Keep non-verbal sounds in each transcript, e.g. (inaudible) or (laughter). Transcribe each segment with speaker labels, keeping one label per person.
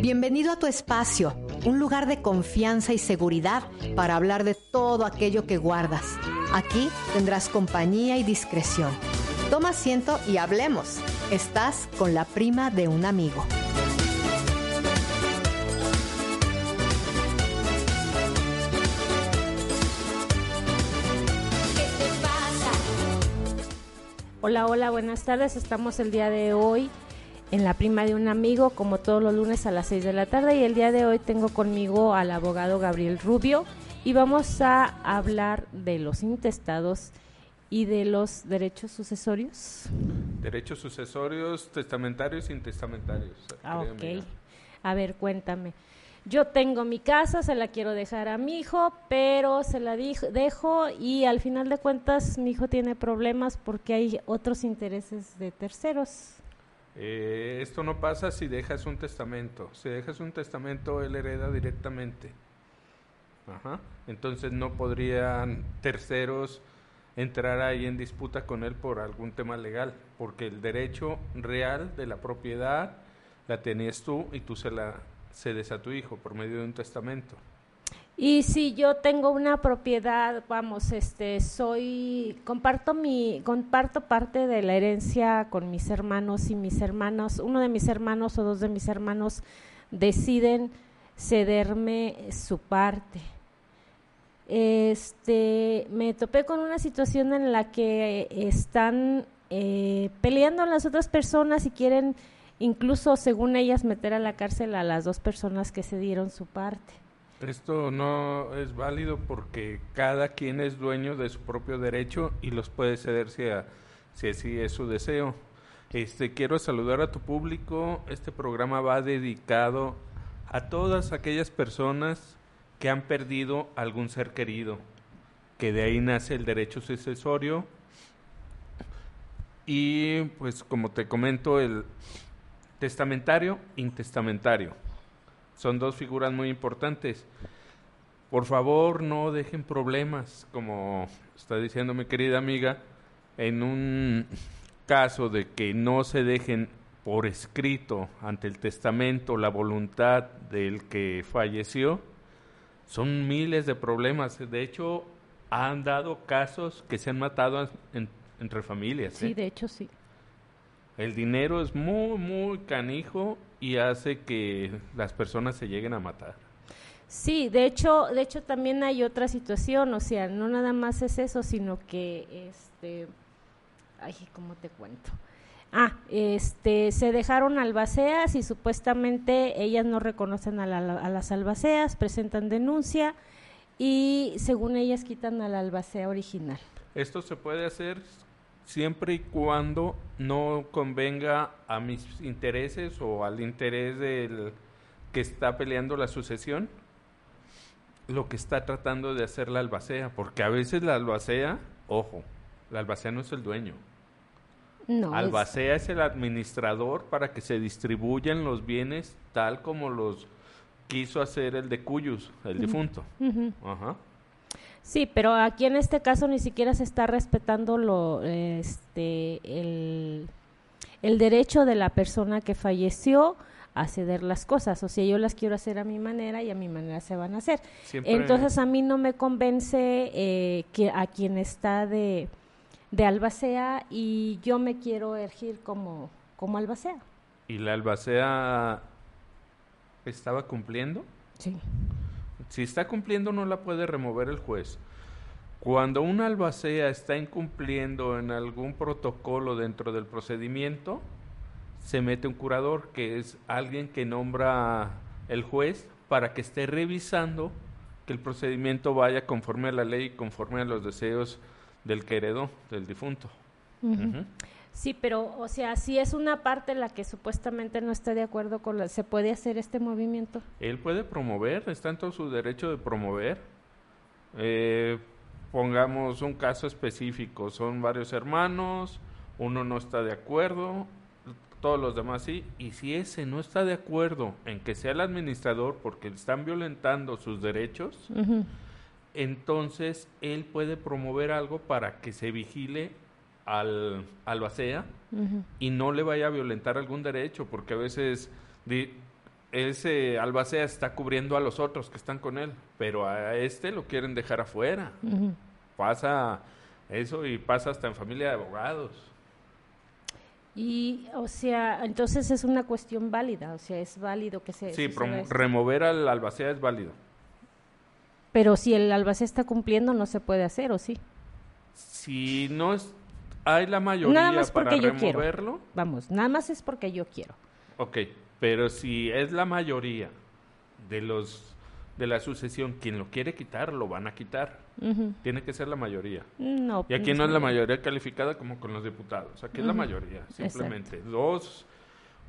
Speaker 1: Bienvenido a tu espacio, un lugar de confianza y seguridad para hablar de todo aquello que guardas. Aquí tendrás compañía y discreción. Toma asiento y hablemos. Estás con la prima de un amigo.
Speaker 2: Hola, hola, buenas tardes. Estamos el día de hoy en la prima de un amigo, como todos los lunes a las 6 de la tarde. Y el día de hoy tengo conmigo al abogado Gabriel Rubio y vamos a hablar de los intestados y de los derechos sucesorios.
Speaker 3: Derechos sucesorios, testamentarios y intestamentarios.
Speaker 2: Ah, ok. A ver, cuéntame. Yo tengo mi casa, se la quiero dejar a mi hijo, pero se la dejo y al final de cuentas mi hijo tiene problemas porque hay otros intereses de terceros.
Speaker 3: Eh, esto no pasa si dejas un testamento. Si dejas un testamento, él hereda directamente. Ajá. Entonces no podrían terceros entrar ahí en disputa con él por algún tema legal, porque el derecho real de la propiedad la tenías tú y tú se la cedes a tu hijo por medio de un testamento.
Speaker 2: Y si yo tengo una propiedad, vamos, este, soy, comparto mi, comparto parte de la herencia con mis hermanos y mis hermanos, uno de mis hermanos o dos de mis hermanos deciden cederme su parte. Este, me topé con una situación en la que están eh, peleando las otras personas y quieren incluso, según ellas, meter a la cárcel a las dos personas que se dieron su parte.
Speaker 3: Esto no es válido porque cada quien es dueño de su propio derecho y los puede ceder si, si así es su deseo. Este, quiero saludar a tu público. Este programa va dedicado a todas aquellas personas que han perdido algún ser querido, que de ahí nace el derecho sucesorio. Y pues como te comento, el testamentario, intestamentario son dos figuras muy importantes. Por favor, no dejen problemas, como está diciendo mi querida amiga, en un caso de que no se dejen por escrito ante el testamento la voluntad del que falleció, son miles de problemas. De hecho, han dado casos que se han matado entre familias.
Speaker 2: Sí, ¿eh? de hecho sí.
Speaker 3: El dinero es muy, muy canijo y hace que las personas se lleguen a matar.
Speaker 2: Sí, de hecho, de hecho también hay otra situación, o sea, no nada más es eso, sino que, este, ay, ¿cómo te cuento? Ah, este, se dejaron albaceas y supuestamente ellas no reconocen a, a las albaceas, presentan denuncia y según ellas quitan a la albacea original.
Speaker 3: Esto se puede hacer siempre y cuando no convenga a mis intereses o al interés del que está peleando la sucesión lo que está tratando de hacer la albacea, porque a veces la albacea, ojo, la albacea no es el dueño. No. Albacea es... el administrador para que se distribuyan los bienes tal como los quiso hacer el de Cuyus, el difunto. Ajá.
Speaker 2: Sí, pero aquí en este caso ni siquiera se está respetando lo, este, el, derecho de la persona que falleció a ceder las cosas. O sea, yo las quiero hacer a mi manera y a mi manera se van a hacer. Entonces a mí no me convence eh, que a quien está de, de albacea y yo me quiero ergir como, como albacea.
Speaker 3: ¿Y la albacea estaba cumpliendo?
Speaker 2: Sí.
Speaker 3: Si está cumpliendo no la puede remover el juez. Cuando una albacea está incumpliendo en algún protocolo dentro del procedimiento, se mete un curador, que es alguien que nombra el juez para que esté revisando que el procedimiento vaya conforme a la ley y conforme a los deseos del que heredó, del difunto.
Speaker 2: Sí, pero, o sea, si es una parte la que supuestamente no está de acuerdo con la... ¿Se puede hacer este movimiento?
Speaker 3: Él puede promover, está en todo su derecho de promover. Eh, pongamos un caso específico, son varios hermanos, uno no está de acuerdo, todos los demás sí, y si ese no está de acuerdo en que sea el administrador porque están violentando sus derechos, entonces él puede promover algo para que se vigile al albacea
Speaker 2: Ujú.
Speaker 3: y no le vaya a violentar algún derecho, porque a veces ese albacea está cubriendo a los otros que están con él, pero a este lo quieren dejar afuera. Pasa eso y pasa hasta en familia de abogados.
Speaker 2: Y, o sea, entonces es una cuestión válida, o sea, es válido que se...
Speaker 3: Sí, remover al albacea es válido.
Speaker 2: Pero si el albacea está cumpliendo, no se puede hacer, ¿o sí?
Speaker 3: Si no es, hay la mayoría
Speaker 2: Nada más
Speaker 3: para
Speaker 2: porque yo quiero.
Speaker 3: removerlo,
Speaker 2: Vamos, nada más es porque yo quiero.
Speaker 3: ok, pero si es la mayoría de los de la sucesión quien lo quiere quitar, lo van a quitar. Tiene que ser la mayoría.
Speaker 2: No.
Speaker 3: Y aquí no es la mayoría calificada como con los diputados. Aquí es la mayoría, simplemente. Dos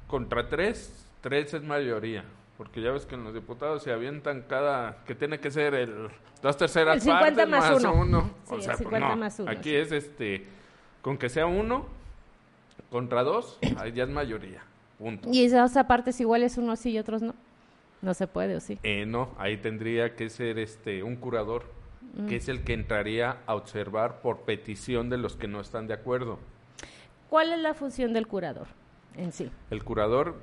Speaker 3: contra tres, tres es mayoría. Porque ya ves que en los diputados se avientan cada... que tiene que ser el... dos terceras
Speaker 2: El 50
Speaker 3: partes
Speaker 2: más
Speaker 3: más,
Speaker 2: uno.
Speaker 3: uno.
Speaker 2: Sí,
Speaker 3: o
Speaker 2: el
Speaker 3: sea, pues
Speaker 2: 50
Speaker 3: no.
Speaker 2: más uno,
Speaker 3: Aquí es este... con que sea uno contra dos, ahí ya es mayoría. Punto.
Speaker 2: Y esas partes iguales unos sí y otros no. No se puede, ¿o sí?
Speaker 3: Eh, no, ahí tendría que ser este un curador,
Speaker 2: Mm.
Speaker 3: que es el que entraría a observar por petición de los que no están de acuerdo.
Speaker 2: ¿Cuál es la función del curador en sí?
Speaker 3: El curador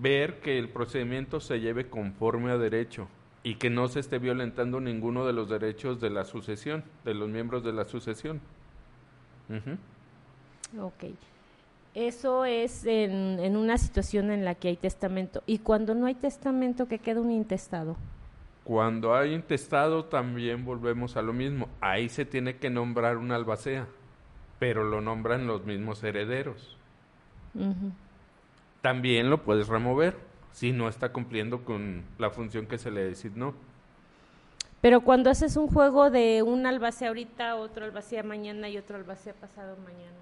Speaker 3: ver que el procedimiento se lleve conforme a derecho y que no se esté violentando ninguno de los derechos de la sucesión, de los miembros de la sucesión.
Speaker 2: Ok. Eso es en, en una situación en la que hay testamento. Y cuando no hay testamento, que queda un intestado.
Speaker 3: Cuando hay intestado también volvemos a lo mismo. Ahí se tiene que nombrar un albacea, pero lo nombran los mismos herederos. También lo puedes remover si no está cumpliendo con la función que se le designó.
Speaker 2: Pero cuando haces un juego de un albacea ahorita, otro albacea mañana y otro albacea pasado mañana.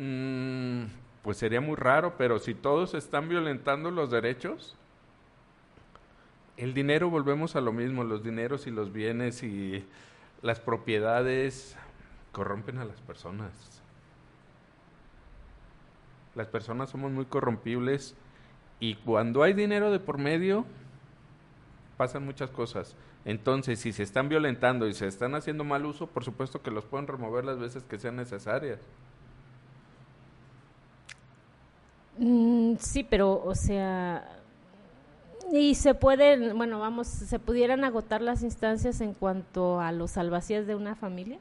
Speaker 3: Mm, pues sería muy raro, pero si todos están violentando los derechos, el dinero volvemos a lo mismo, los dineros y los bienes y las propiedades corrompen a las personas. Las personas somos muy corrompibles y cuando hay dinero de por medio pasan muchas cosas. Entonces, si se están violentando y se están haciendo mal uso, por supuesto que los pueden remover las veces que sean necesarias.
Speaker 2: Mm, sí, pero, o sea, y se pueden, bueno, vamos, se pudieran agotar las instancias en cuanto a los albacías de una familia.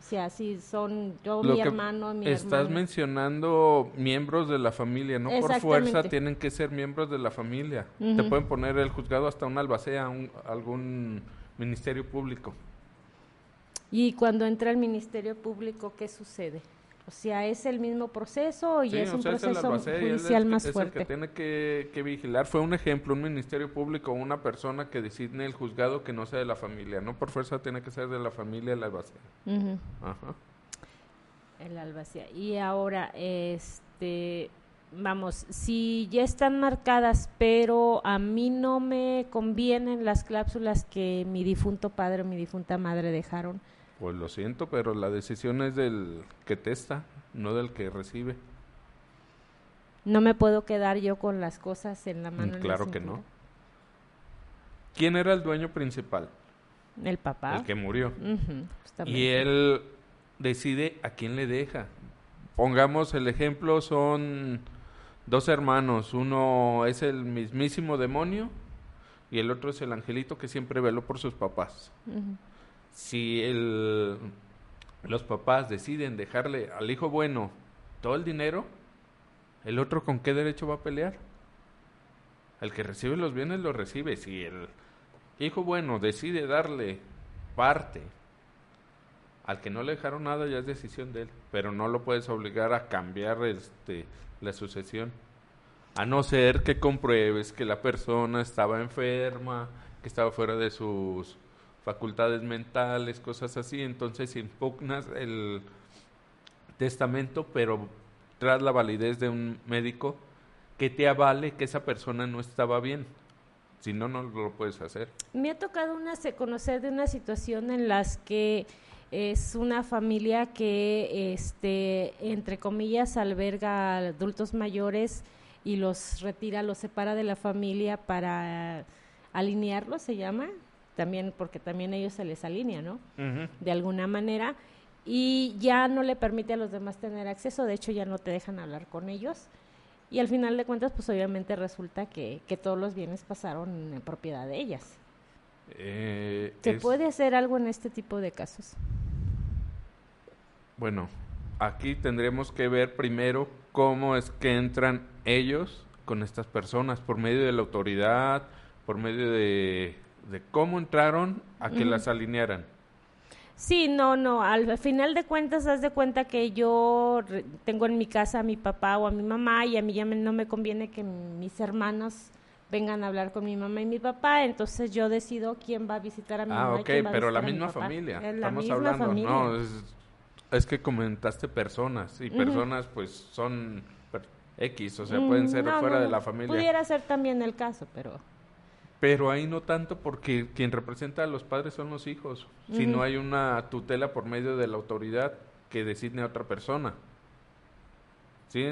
Speaker 2: O sea, si son yo,
Speaker 3: Lo
Speaker 2: mi
Speaker 3: que
Speaker 2: hermano, mi
Speaker 3: Estás mencionando miembros de la familia, no por fuerza tienen que ser miembros de la familia. Te pueden poner el juzgado hasta un albacea, un- algún ministerio público.
Speaker 2: Y cuando entra el Ministerio Público, ¿qué sucede? O sea, ¿es el mismo proceso y
Speaker 3: Sí,
Speaker 2: es un
Speaker 3: sea, es
Speaker 2: proceso
Speaker 3: es
Speaker 2: judicial
Speaker 3: el que-
Speaker 2: más
Speaker 3: es
Speaker 2: fuerte?
Speaker 3: el que tiene que, que vigilar. Fue un ejemplo, un ministerio público, una persona que designe el juzgado que no sea de la familia. No por fuerza tiene que ser de la familia el albacea. Ajá.
Speaker 2: El albacea. Y ahora, este, vamos, si ya están marcadas, pero a mí no me convienen las cláusulas que mi difunto padre o mi difunta madre dejaron,
Speaker 3: Pues lo siento, pero la decisión es del que testa, no del que recibe.
Speaker 2: no me puedo quedar yo con las cosas en la mano. la
Speaker 3: claro que no. ¿Quién era el dueño principal?
Speaker 2: El papá.
Speaker 3: El que murió. Y él decide a quién le deja. Pongamos el ejemplo, son dos hermanos. Uno es el mismísimo demonio y el otro es el angelito que siempre veló por sus papás. Si el, los papás deciden dejarle al hijo bueno todo el dinero, ¿el otro con qué derecho va a pelear? El que recibe los bienes lo recibe. Si el hijo bueno decide darle parte al que no le dejaron nada, ya es decisión de él. Pero no lo puedes obligar a cambiar este, la sucesión. A no ser que compruebes que la persona estaba enferma que estaba fuera de sus facultades mentales, cosas así, entonces impugnas el testamento, pero tras la validez de un médico que te avale que esa persona no estaba bien. Si no, no lo puedes hacer.
Speaker 2: Me ha tocado una, conocer de una situación en las que es una familia que, este, entre comillas, alberga adultos mayores y los retira, los separa de la familia para alinearlos, se llama, también porque también ellos se les alinea, ¿no? De alguna manera y ya no le permite a los demás tener acceso, de hecho ya no te dejan hablar con ellos y al final de cuentas pues obviamente resulta que, que todos los bienes pasaron en propiedad de ellas. Eh, ¿Se puede hacer algo en este tipo de casos?
Speaker 3: Bueno, aquí tendremos que ver primero cómo es que entran ellos con estas personas, por medio de la autoridad, por medio de, de cómo entraron a que las alinearan.
Speaker 2: Sí, no, no, al final de cuentas, haz de cuenta que yo tengo en mi casa a mi papá o a mi mamá y a mí ya no me conviene que mis hermanos vengan a hablar con mi mamá y mi papá, entonces yo decido quién va a visitar a mi
Speaker 3: ah,
Speaker 2: mamá.
Speaker 3: Ah, ok, pero la misma familia, estamos hablando, no, es, que comentaste personas y personas pues son X, o sea, pueden ser mm, fuera de la familia.
Speaker 2: Pudiera ser también el caso, pero...
Speaker 3: Pero ahí no tanto porque quien representa a los padres son los hijos, si no hay una tutela por medio de la autoridad que designe a otra persona. ¿Sí?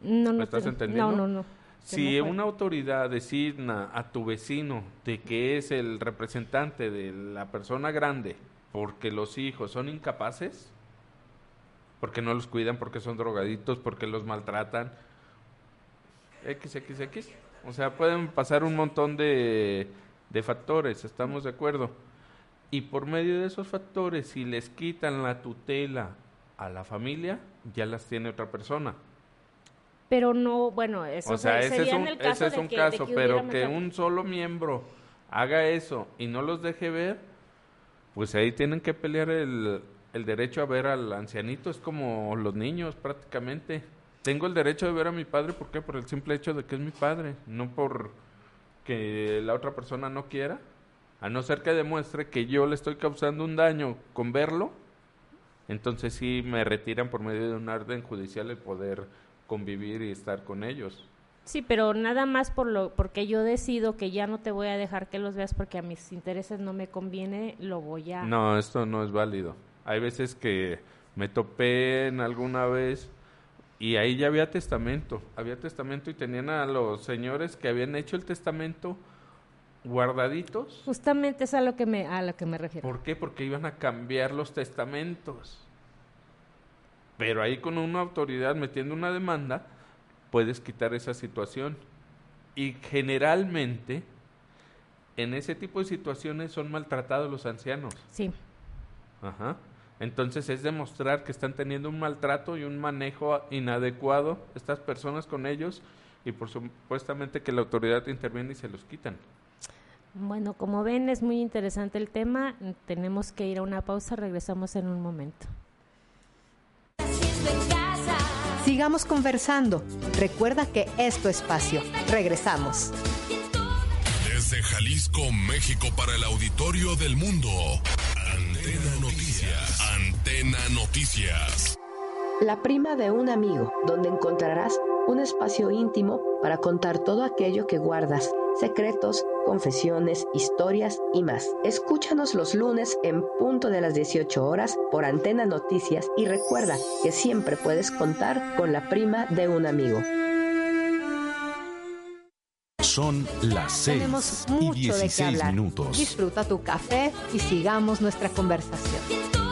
Speaker 2: No, ¿Me estás entendiendo? No, no, no.
Speaker 3: Si una autoridad designa a tu vecino de que es el representante de la persona grande porque los hijos son incapaces, porque no los cuidan, porque son drogaditos, porque los maltratan, XXX, o sea, pueden pasar un montón de, de factores, estamos de acuerdo. Y por medio de esos factores, si les quitan la tutela a la familia, ya las tiene otra persona.
Speaker 2: Pero no, bueno, eso
Speaker 3: o sea, ese es un, ese es un caso, pero que un solo miembro haga eso y no los deje ver, pues ahí tienen que pelear el, el derecho a ver al ancianito, es como los niños prácticamente. Tengo el derecho de ver a mi padre, ¿por qué? Por el simple hecho de que es mi padre, no por que la otra persona no quiera. A no ser que demuestre que yo le estoy causando un daño con verlo, entonces sí me retiran por medio de un orden judicial el poder convivir y estar con ellos.
Speaker 2: Sí, pero nada más por lo porque yo decido que ya no te voy a dejar que los veas porque a mis intereses no me conviene, lo voy a
Speaker 3: No, esto no es válido. Hay veces que me topé en alguna vez y ahí ya había testamento, había testamento y tenían a los señores que habían hecho el testamento guardaditos.
Speaker 2: Justamente es a lo que me a lo que me refiero.
Speaker 3: ¿Por qué? Porque iban a cambiar los testamentos. Pero ahí con una autoridad metiendo una demanda puedes quitar esa situación. Y generalmente en ese tipo de situaciones son maltratados los ancianos.
Speaker 2: Sí.
Speaker 3: Ajá. Entonces es demostrar que están teniendo un maltrato y un manejo inadecuado estas personas con ellos y por supuestamente que la autoridad interviene y se los quitan.
Speaker 2: Bueno, como ven es muy interesante el tema, tenemos que ir a una pausa, regresamos en un momento.
Speaker 1: Sigamos conversando. Recuerda que es tu espacio. Regresamos.
Speaker 4: Desde Jalisco, México para el auditorio del mundo. Antena Noticias. Antena Noticias.
Speaker 5: La prima de un amigo, donde encontrarás un espacio íntimo para contar todo aquello que guardas, secretos, confesiones, historias y más. Escúchanos los lunes en punto de las 18 horas por Antena Noticias y recuerda que siempre puedes contar con la prima de un amigo.
Speaker 4: Son las 6
Speaker 1: Tenemos mucho y 16 de qué hablar.
Speaker 4: minutos.
Speaker 1: Disfruta tu café y sigamos nuestra conversación.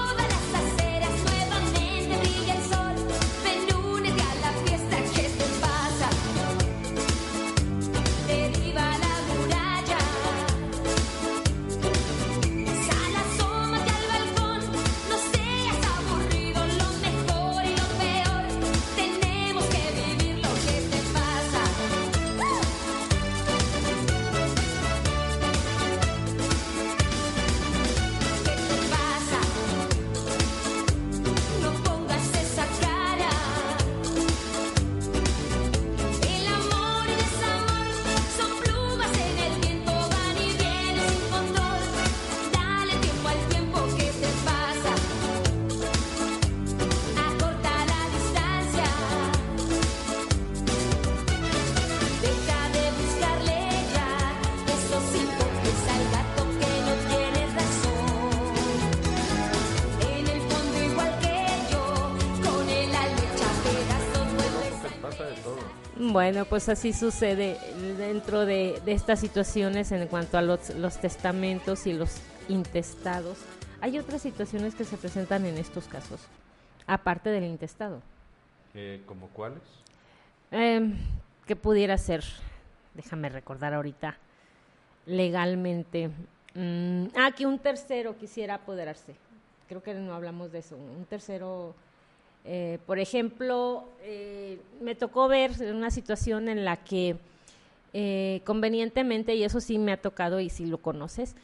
Speaker 2: Bueno, pues así sucede dentro de, de estas situaciones en cuanto a los, los testamentos y los intestados. Hay otras situaciones que se presentan en estos casos, aparte del intestado.
Speaker 3: Eh, ¿Como cuáles?
Speaker 2: Em, ¿Qué pudiera ser? Déjame recordar ahorita legalmente. Mm, ah, que un tercero quisiera apoderarse. Creo que no hablamos de eso. Un tercero, eh, por ejemplo, eh, me tocó ver una situación en la que eh, convenientemente, y eso sí me ha tocado y si lo conoces,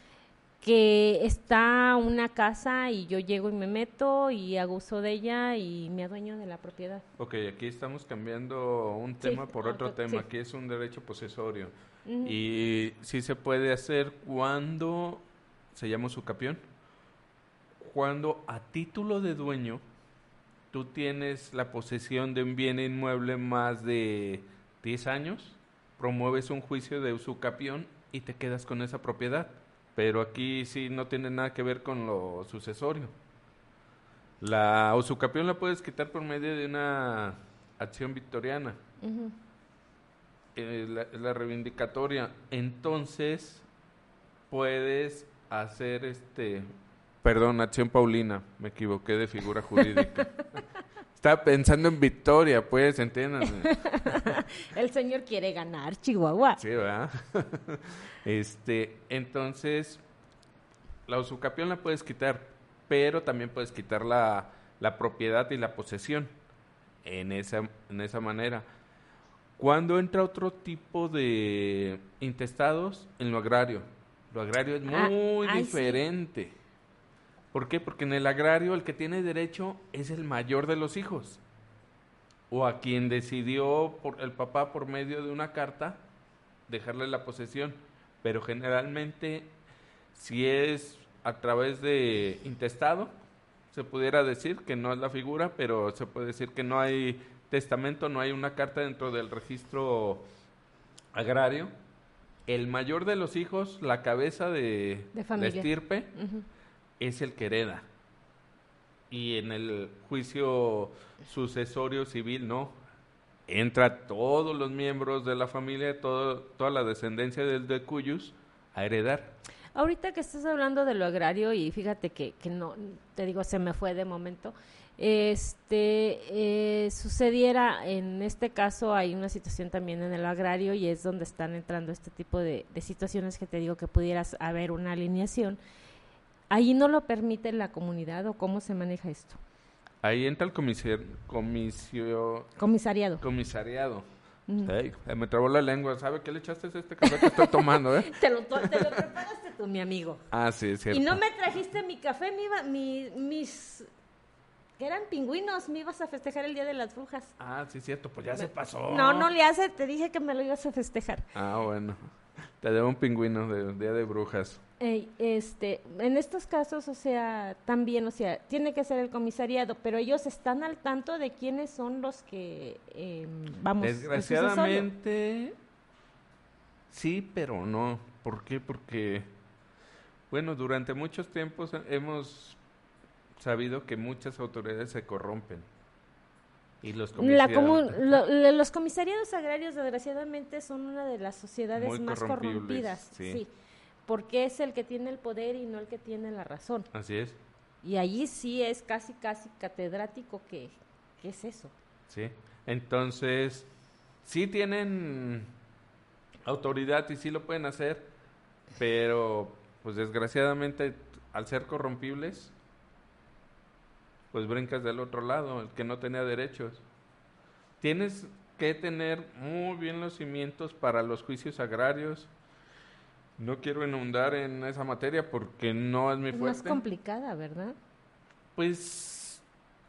Speaker 2: que está una casa y yo llego y me meto y hago uso de ella y me adueño de la propiedad.
Speaker 3: Ok, aquí estamos cambiando un tema por otro,
Speaker 2: otro,
Speaker 3: tema.
Speaker 2: sí.
Speaker 3: Aquí es un derecho posesorio. Y sí se puede hacer cuando se llama usucapión. Cuando a título de dueño tú tienes la posesión de un bien inmueble más de 10 años, promueves un juicio de usucapión y te quedas con esa propiedad. Pero aquí sí no tiene nada que ver con lo sucesorio. La usucapión la puedes quitar por medio de una acción victoriana. Eh, la, la reivindicatoria. Entonces, puedes hacer este. Perdón, acción Paulina. Me equivoqué de figura jurídica. (laughs) Estaba pensando en Victoria, pues, entiéndanme. (laughs)
Speaker 2: El señor quiere ganar, Chihuahua.
Speaker 3: Sí, ¿verdad? (laughs) este, entonces, la usucapión la puedes quitar, pero también puedes quitar la, la propiedad y la posesión en esa, en esa manera. Cuando entra otro tipo de intestados en lo agrario, lo agrario es
Speaker 2: Ah,
Speaker 3: muy
Speaker 2: sí.
Speaker 3: ¿Por qué? Porque en el agrario el que tiene derecho es el mayor de los hijos o a quien decidió por el papá por medio de una carta dejarle la posesión, pero generalmente si es a través de intestado se pudiera decir que no es la figura, pero se puede decir que no hay testamento, no hay una carta dentro del registro agrario. El mayor de los hijos, la cabeza de,
Speaker 2: De
Speaker 3: estirpe. Es el que hereda. Y en el juicio sucesorio civil, no. Entra todos los miembros de la familia, todo, toda la descendencia del de Cuyus a heredar.
Speaker 2: Ahorita que estás hablando de lo agrario y fíjate que, que no, te digo, se me fue de momento, este, eh, sucediera, en este caso hay una situación también en el agrario y es donde están entrando este tipo de, de situaciones que te digo que pudieras haber una alineación. Ahí no lo permite la comunidad o cómo se maneja esto.
Speaker 3: Ahí entra el comisar, comisio,
Speaker 2: Comisariado.
Speaker 3: comisariado. Eh, me trabó la lengua. ¿Sabe qué le echaste a este café que estoy tomando, eh? (laughs)
Speaker 2: Te lo, te lo preparaste tú, mi amigo.
Speaker 3: Ah, sí, es cierto.
Speaker 2: Y no me trajiste mi café, mi, mi- mis... que eran pingüinos, me ibas a festejar el Día de las Brujas.
Speaker 3: Ah, sí, es cierto. Pues ya se pasó.
Speaker 2: No, no le hace, te dije que me lo ibas a festejar.
Speaker 3: Ah, bueno. (laughs) Te debo un pingüino del Día de Brujas.
Speaker 2: Ey, este, en estos casos, o sea, también, o sea, tiene que ser el comisariado, pero ellos están al tanto de quiénes son los que, eh, vamos.
Speaker 3: Desgraciadamente, sí, pero no. ¿Por qué? Porque, bueno, durante muchos tiempos hemos sabido que muchas autoridades se corrompen. Y los comisariados-
Speaker 2: lo- lo- los comisariados agrarios, desgraciadamente, son una de las sociedades
Speaker 3: Muy
Speaker 2: más corrompidas.
Speaker 3: sí.
Speaker 2: sí, porque es el que tiene el poder y no el que tiene la razón.
Speaker 3: Así es,
Speaker 2: Y allí sí es casi, casi catedrático que, que es eso.
Speaker 3: sí. Entonces, sí tienen autoridad y sí lo pueden hacer, pero, pues desgraciadamente, al ser corrompibles, pues brincas del otro lado, el que no tenía derechos. Tienes que tener muy bien los cimientos para los juicios agrarios. No quiero inundar en esa materia porque no es mi
Speaker 2: Es más
Speaker 3: fuerte.
Speaker 2: complicada, ¿verdad?
Speaker 3: Pues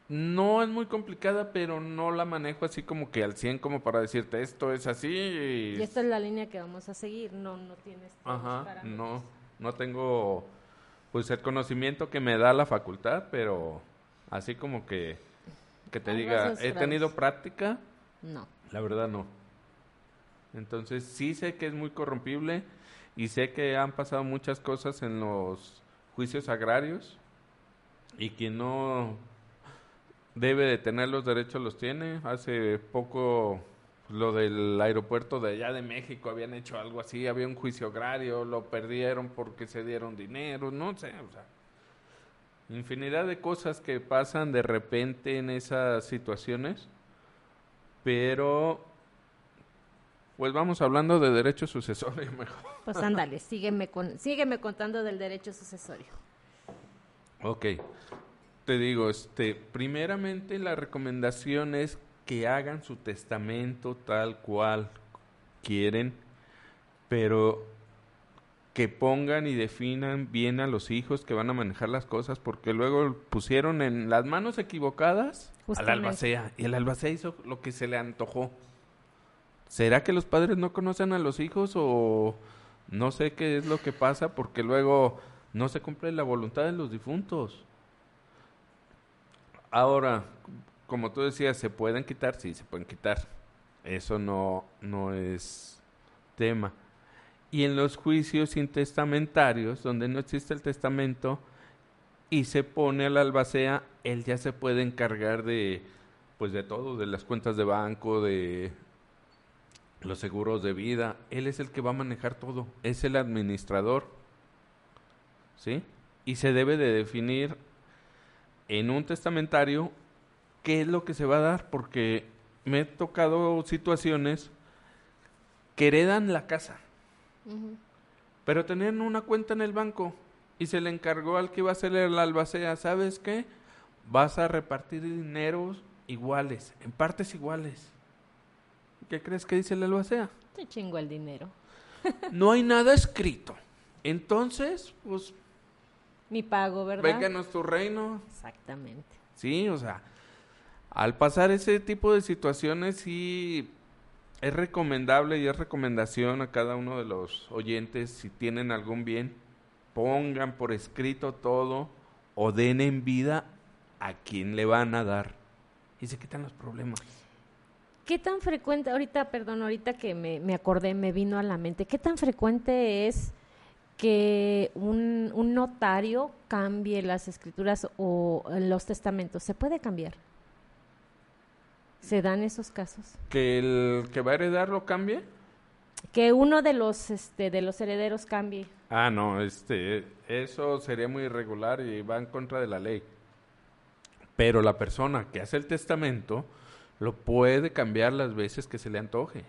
Speaker 3: no es muy complicada, pero no la manejo así como que al 100 como para decirte esto es así. y-
Speaker 2: Y esta es la línea que vamos a seguir. No, no tienes.
Speaker 3: Ajá,
Speaker 2: parámetros.
Speaker 3: no, no tengo pues el conocimiento que me da la facultad, pero así como que que te diga, he tenido práctica,
Speaker 2: No.
Speaker 3: la verdad no. Entonces sí sé que es muy corrompible y sé que han pasado muchas cosas en los juicios agrarios y quien no debe de tener los derechos los tiene. Hace poco lo del aeropuerto de allá de México, habían hecho algo así, había un juicio agrario, lo perdieron porque se dieron dinero, no sé, o sea, infinidad de cosas que pasan de repente en esas situaciones, pero pues vamos hablando de derecho sucesorio (laughs) mejor.
Speaker 2: Pues ándale, sígueme, con, sígueme contando del derecho sucesorio.
Speaker 3: Ok, te digo, este, primeramente la recomendación es que hagan su testamento tal cual quieren, pero que pongan y definan bien a los hijos que van a manejar las cosas, porque luego pusieron en las manos equivocadas al albacea, y el albacea hizo lo que se le antojó. ¿Será que los padres no conocen a los hijos o no sé qué es lo que pasa? Porque luego no se cumple la voluntad de los difuntos. Ahora, como tú decías, ¿se pueden quitar? Sí, se pueden quitar. Eso no, no es tema. Y en los juicios intestamentarios, donde no existe el testamento y se pone al albacea, él ya se puede encargar de, pues de todo, de las cuentas de banco, de los seguros de vida. Él es el que va a manejar todo, es el administrador. ¿Sí? Y se debe de definir en un testamentario qué es lo que se va a dar, porque me he tocado situaciones que heredan la casa, pero tenían una cuenta en el banco y se le encargó al que iba a hacer el albacea, ¿sabes qué? Vas a repartir dineros iguales, en partes iguales. ¿Qué crees que dice el albacea?
Speaker 2: Te chingo el dinero. (laughs)
Speaker 3: no hay nada escrito. Entonces, pues...
Speaker 2: Mi pago, ¿verdad?
Speaker 3: Vénganos tu reino.
Speaker 2: Exactamente.
Speaker 3: Sí, o sea, al pasar ese tipo de situaciones sí es recomendable y es recomendación a cada uno de los oyentes si tienen algún bien, pongan por escrito todo o den en vida a quien le van a dar y se quitan los problemas.
Speaker 2: ¿Qué tan frecuente, ahorita, perdón, ahorita que me, me acordé, me vino a la mente, qué tan frecuente es que un, un notario cambie las escrituras o los testamentos? ¿Se puede cambiar? ¿Se dan esos casos?
Speaker 3: ¿Que el que va a heredar lo cambie?
Speaker 2: Que uno de los, este, de los herederos cambie.
Speaker 3: Ah, no, este, eso sería muy irregular y va en contra de la ley. Pero la persona que hace el testamento lo puede cambiar las veces que se le antoje.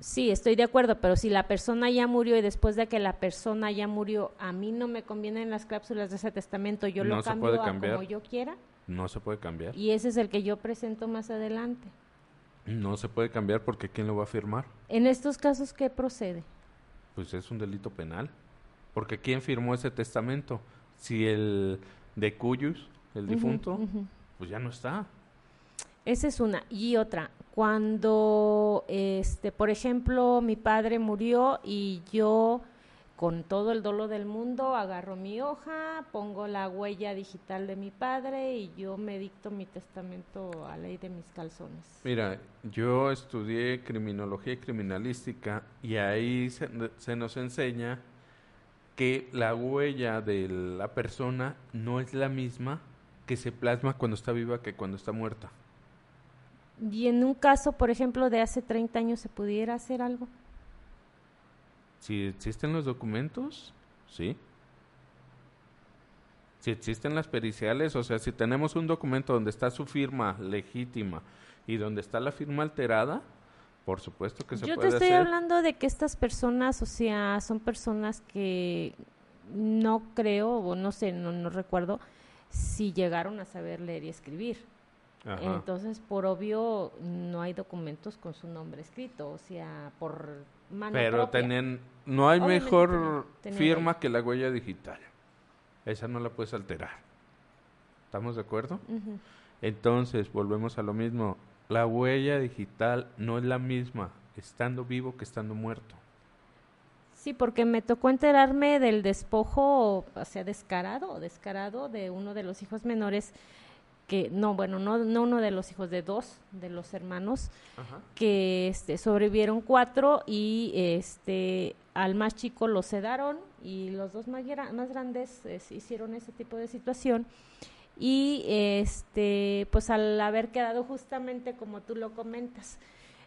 Speaker 2: Sí, estoy de acuerdo, pero si la persona ya murió y después de que la persona ya murió, a mí no me convienen las cláusulas de ese testamento, yo lo cambio a como yo quiera.
Speaker 3: No se puede cambiar.
Speaker 2: Y ese es el que yo presento más adelante.
Speaker 3: No se puede cambiar porque ¿quién lo va a firmar?
Speaker 2: En estos casos, ¿qué procede?
Speaker 3: Pues es un delito penal. Porque ¿quién firmó ese testamento? Si el de Cuyus, el difunto, pues ya no está.
Speaker 2: Esa es una. Y otra, cuando, este, por ejemplo, mi padre murió y yo con todo el dolor del mundo, agarro mi hoja, pongo la huella digital de mi padre y yo me dicto mi testamento a ley de mis calzones.
Speaker 3: Mira, yo estudié criminología y criminalística y ahí se, se nos enseña que la huella de la persona no es la misma que se plasma cuando está viva que cuando está muerta.
Speaker 2: Y en un caso, por ejemplo, de hace 30 años, ¿se pudiera hacer algo?
Speaker 3: Si existen los documentos, sí. Si existen las periciales, o sea, si tenemos un documento donde está su firma legítima y donde está la firma alterada, por supuesto que se
Speaker 2: Yo
Speaker 3: puede
Speaker 2: te estoy
Speaker 3: hacer.
Speaker 2: hablando de que estas personas, o sea, son personas que no creo, o no sé, no, no recuerdo si llegaron a saber leer y escribir.
Speaker 3: Ajá.
Speaker 2: Entonces, por obvio, no hay documentos con su nombre escrito, o sea, por mano
Speaker 3: Pero
Speaker 2: propia.
Speaker 3: tenían, no hay
Speaker 2: Obviamente
Speaker 3: mejor firma que la huella digital. Esa no la puedes alterar. ¿Estamos de acuerdo? Entonces, volvemos a lo mismo. La huella digital no es la misma estando vivo que estando muerto.
Speaker 2: Sí, porque me tocó enterarme del despojo, o sea, descarado, descarado de uno de los hijos menores que, no, bueno, no, no uno de los hijos, de dos de los hermanos, que este, sobrevivieron cuatro y este al más chico lo sedaron y los dos más, más grandes eh, hicieron ese tipo de situación y este pues al haber quedado justamente como tú lo comentas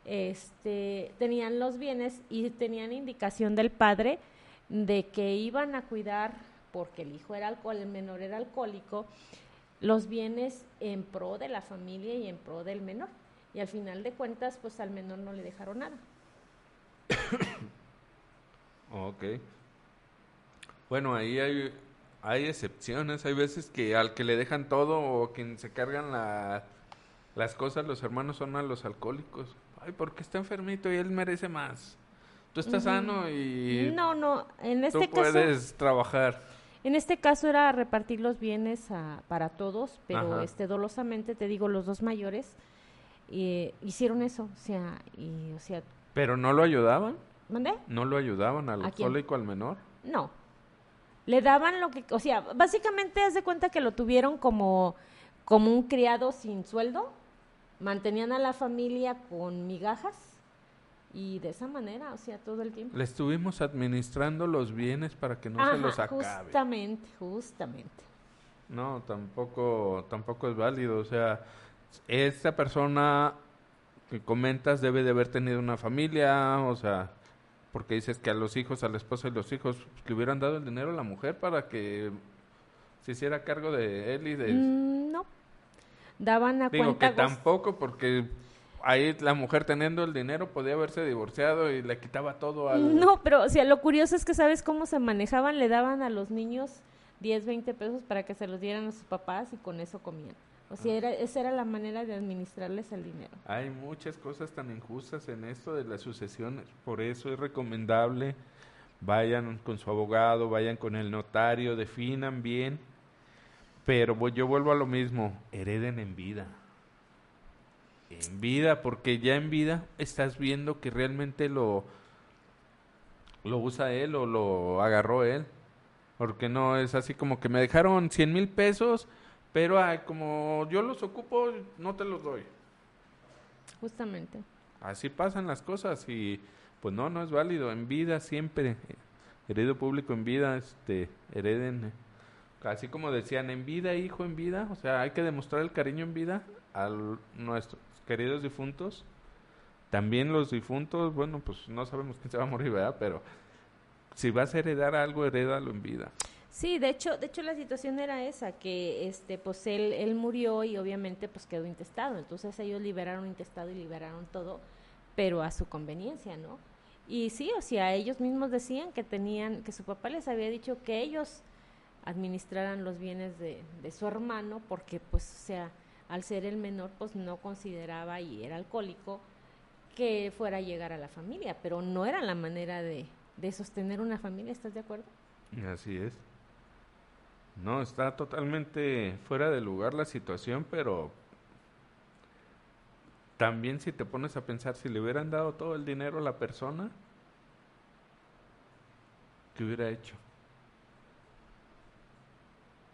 Speaker 2: este, tenían los bienes y tenían indicación del padre de que iban a cuidar, porque el hijo era alcohol, el menor era alcohólico, los bienes en pro de la familia y en pro del menor. Y al final de cuentas, pues al menor no le dejaron nada. (coughs)
Speaker 3: Ok. Bueno, ahí hay, hay excepciones. Hay veces que al que le dejan todo o quien se cargan la, las cosas, los hermanos son a los alcohólicos. Ay, porque está enfermito y él merece más. Tú estás sano y
Speaker 2: No, no, en
Speaker 3: tú
Speaker 2: este caso...
Speaker 3: puedes trabajar.
Speaker 2: En este caso era repartir los bienes a- para todos, pero
Speaker 3: Ajá.
Speaker 2: este dolosamente te digo los dos mayores eh, hicieron eso, o sea, y o sea,
Speaker 3: Pero no lo ayudaban.
Speaker 2: ¿mandé?
Speaker 3: No lo ayudaban al alcohólico, al menor.
Speaker 2: No. Le daban lo que, o sea, básicamente haz de cuenta que lo tuvieron como como un criado sin sueldo, mantenían a la familia con migajas y de esa manera, o sea, todo el tiempo.
Speaker 3: Le estuvimos administrando los bienes para que no se los acabe.
Speaker 2: justamente, justamente.
Speaker 3: No, tampoco, tampoco es válido. O sea, esta persona que comentas debe de haber tenido una familia, o sea, porque dices que a los hijos, a la esposa y los hijos le hubieran dado el dinero a la mujer para que se hiciera cargo de él y de...
Speaker 2: Mm, no. Daban a
Speaker 3: Digo que
Speaker 2: cuenta
Speaker 3: tampoco porque ahí la mujer teniendo el dinero podía haberse divorciado y le quitaba todo al...
Speaker 2: No, pero o sea, lo curioso es que sabes cómo se manejaban, le daban a los niños 10, 20 pesos para que se los dieran a sus papás y con eso comían. O sea, era, esa era la manera de administrarles el dinero.
Speaker 3: Hay muchas cosas tan injustas en esto de las sucesiones, por eso es recomendable vayan con su abogado, vayan con el notario, definan bien, pero vu- yo vuelvo a lo mismo, hereden en vida. En vida, porque ya en vida estás viendo que realmente lo lo usa él o lo agarró él. Porque no es así como que me dejaron 100 mil pesos, pero ay, como yo los ocupo, no te los doy.
Speaker 2: Justamente.
Speaker 3: Así pasan las cosas y pues no, no es válido. En vida siempre, heredo público en vida, este, hereden. eh, Así como decían, en vida, hijo, en vida. O sea, hay que demostrar el cariño en vida a nuestros queridos difuntos. También los difuntos, bueno, pues no sabemos quién se va a morir, ¿verdad? Pero si vas a heredar algo, herédalo en vida.
Speaker 2: Sí, de hecho, de hecho la situación era esa, que este, pues él, él murió y obviamente pues quedó intestado. Entonces ellos liberaron intestado y liberaron todo, pero a su conveniencia, ¿no? Y sí, o sea, ellos mismos decían que tenían, que su papá les había dicho que ellos administraran los bienes de, de su hermano, porque pues, o sea, al ser el menor, pues no consideraba y era alcohólico que fuera a llegar a la familia, pero no era la manera de, de sostener una familia, ¿estás de acuerdo?
Speaker 3: Así es. No, está totalmente fuera de lugar la situación, pero también si te pones a pensar, si le hubieran dado todo el dinero a la persona, ¿qué hubiera hecho?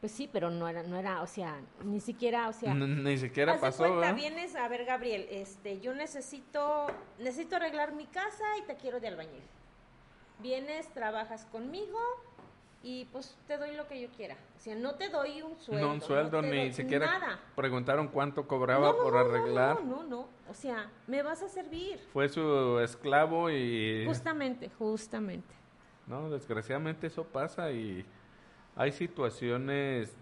Speaker 2: Pues sí, pero no era, no era, o sea, ni siquiera, o sea,
Speaker 3: Ni siquiera pasó,
Speaker 2: cuenta, vienes a ver, Gabriel, este, yo necesito, necesito arreglar mi casa y te quiero de albañil. Vienes, trabajas conmigo y pues te doy lo que yo quiera. O sea, no te doy un sueldo.
Speaker 3: no un sueldo, ni siquiera
Speaker 2: nada.
Speaker 3: preguntaron cuánto cobraba
Speaker 2: No,
Speaker 3: por
Speaker 2: no, no,
Speaker 3: arreglar.
Speaker 2: No, no, no, o sea, me vas a servir.
Speaker 3: Fue su esclavo y...
Speaker 2: Justamente, justamente.
Speaker 3: No, desgraciadamente eso pasa y hay situaciones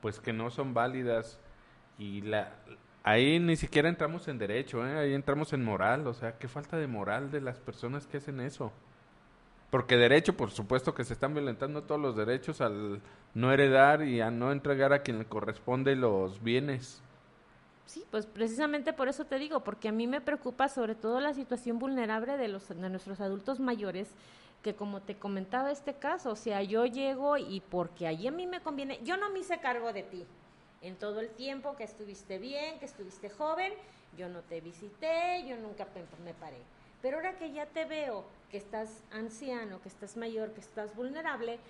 Speaker 3: pues que no son válidas y la ahí ni siquiera entramos en derecho, ¿eh? ahí entramos en moral, o sea, qué falta de moral de las personas que hacen eso. Porque derecho, por supuesto que se están violentando todos los derechos al no heredar y a no entregar a quien le corresponde los bienes.
Speaker 2: Sí, pues precisamente por eso te digo, porque a mí me preocupa sobre todo la situación vulnerable de los de nuestros adultos mayores, que como te comentaba este caso, o sea, yo llego y porque allí a mí me conviene, yo no me hice cargo de ti. En todo el tiempo que estuviste bien, que estuviste joven, yo no te visité, yo nunca me paré. Pero ahora que ya te veo que estás anciano, que estás mayor, que estás vulnerable,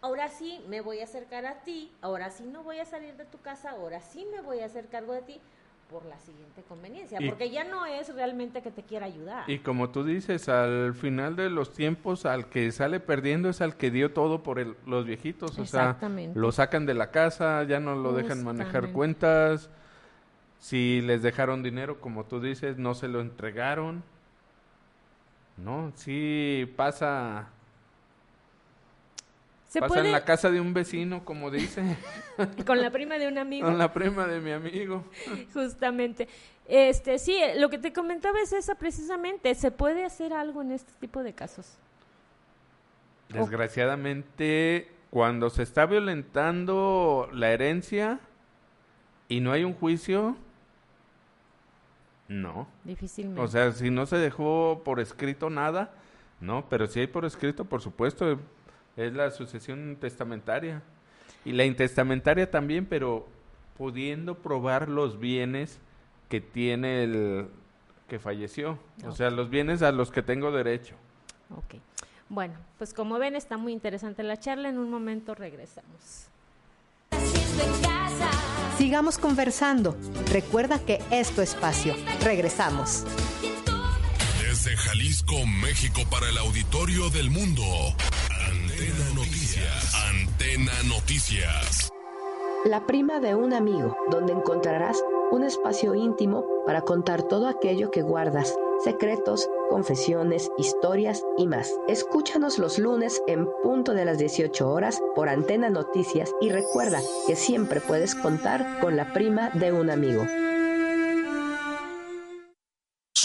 Speaker 2: ahora sí me voy a acercar a ti, ahora sí no voy a salir de tu casa, ahora sí me voy a hacer cargo de ti por la siguiente conveniencia,
Speaker 3: Y-
Speaker 2: porque ya no es realmente que te quiera ayudar.
Speaker 3: Y como tú dices, al final de los tiempos, al que sale perdiendo es al que dio todo por el- los viejitos. O sea, lo sacan de la casa, ya no lo dejan manejar cuentas. Si les dejaron dinero, como tú dices, no se lo entregaron. No, sí pasa.
Speaker 2: Se
Speaker 3: pasa
Speaker 2: puede
Speaker 3: en la casa de un vecino, como dice. (laughs)
Speaker 2: con la prima de un amigo.
Speaker 3: Con la prima de mi amigo. (laughs)
Speaker 2: Justamente. Este, sí, lo que te comentaba es eso precisamente. ¿Se puede hacer algo en este tipo de casos?
Speaker 3: Desgraciadamente, cuando se está violentando la herencia y no hay un juicio, no.
Speaker 2: Difícilmente.
Speaker 3: O sea, si no se dejó por escrito nada, no, pero si hay por escrito, por supuesto, es la sucesión testamentaria. Y la intestamentaria también, pero pudiendo probar los bienes que tiene el que falleció. O sea, los bienes a los que tengo derecho.
Speaker 2: Ok. Bueno, pues como ven está muy interesante la charla. En un momento regresamos.
Speaker 1: Sigamos conversando. Recuerda que es tu espacio. Regresamos.
Speaker 4: Desde Jalisco, México, para el auditorio del mundo. Antena Noticias. Antena Noticias.
Speaker 5: La prima de un amigo, donde encontrarás un espacio íntimo para contar todo aquello que guardas, secretos, confesiones, historias y más. Escúchanos los lunes en punto de las 18 horas por Antena Noticias y recuerda que siempre puedes contar con la prima de un amigo.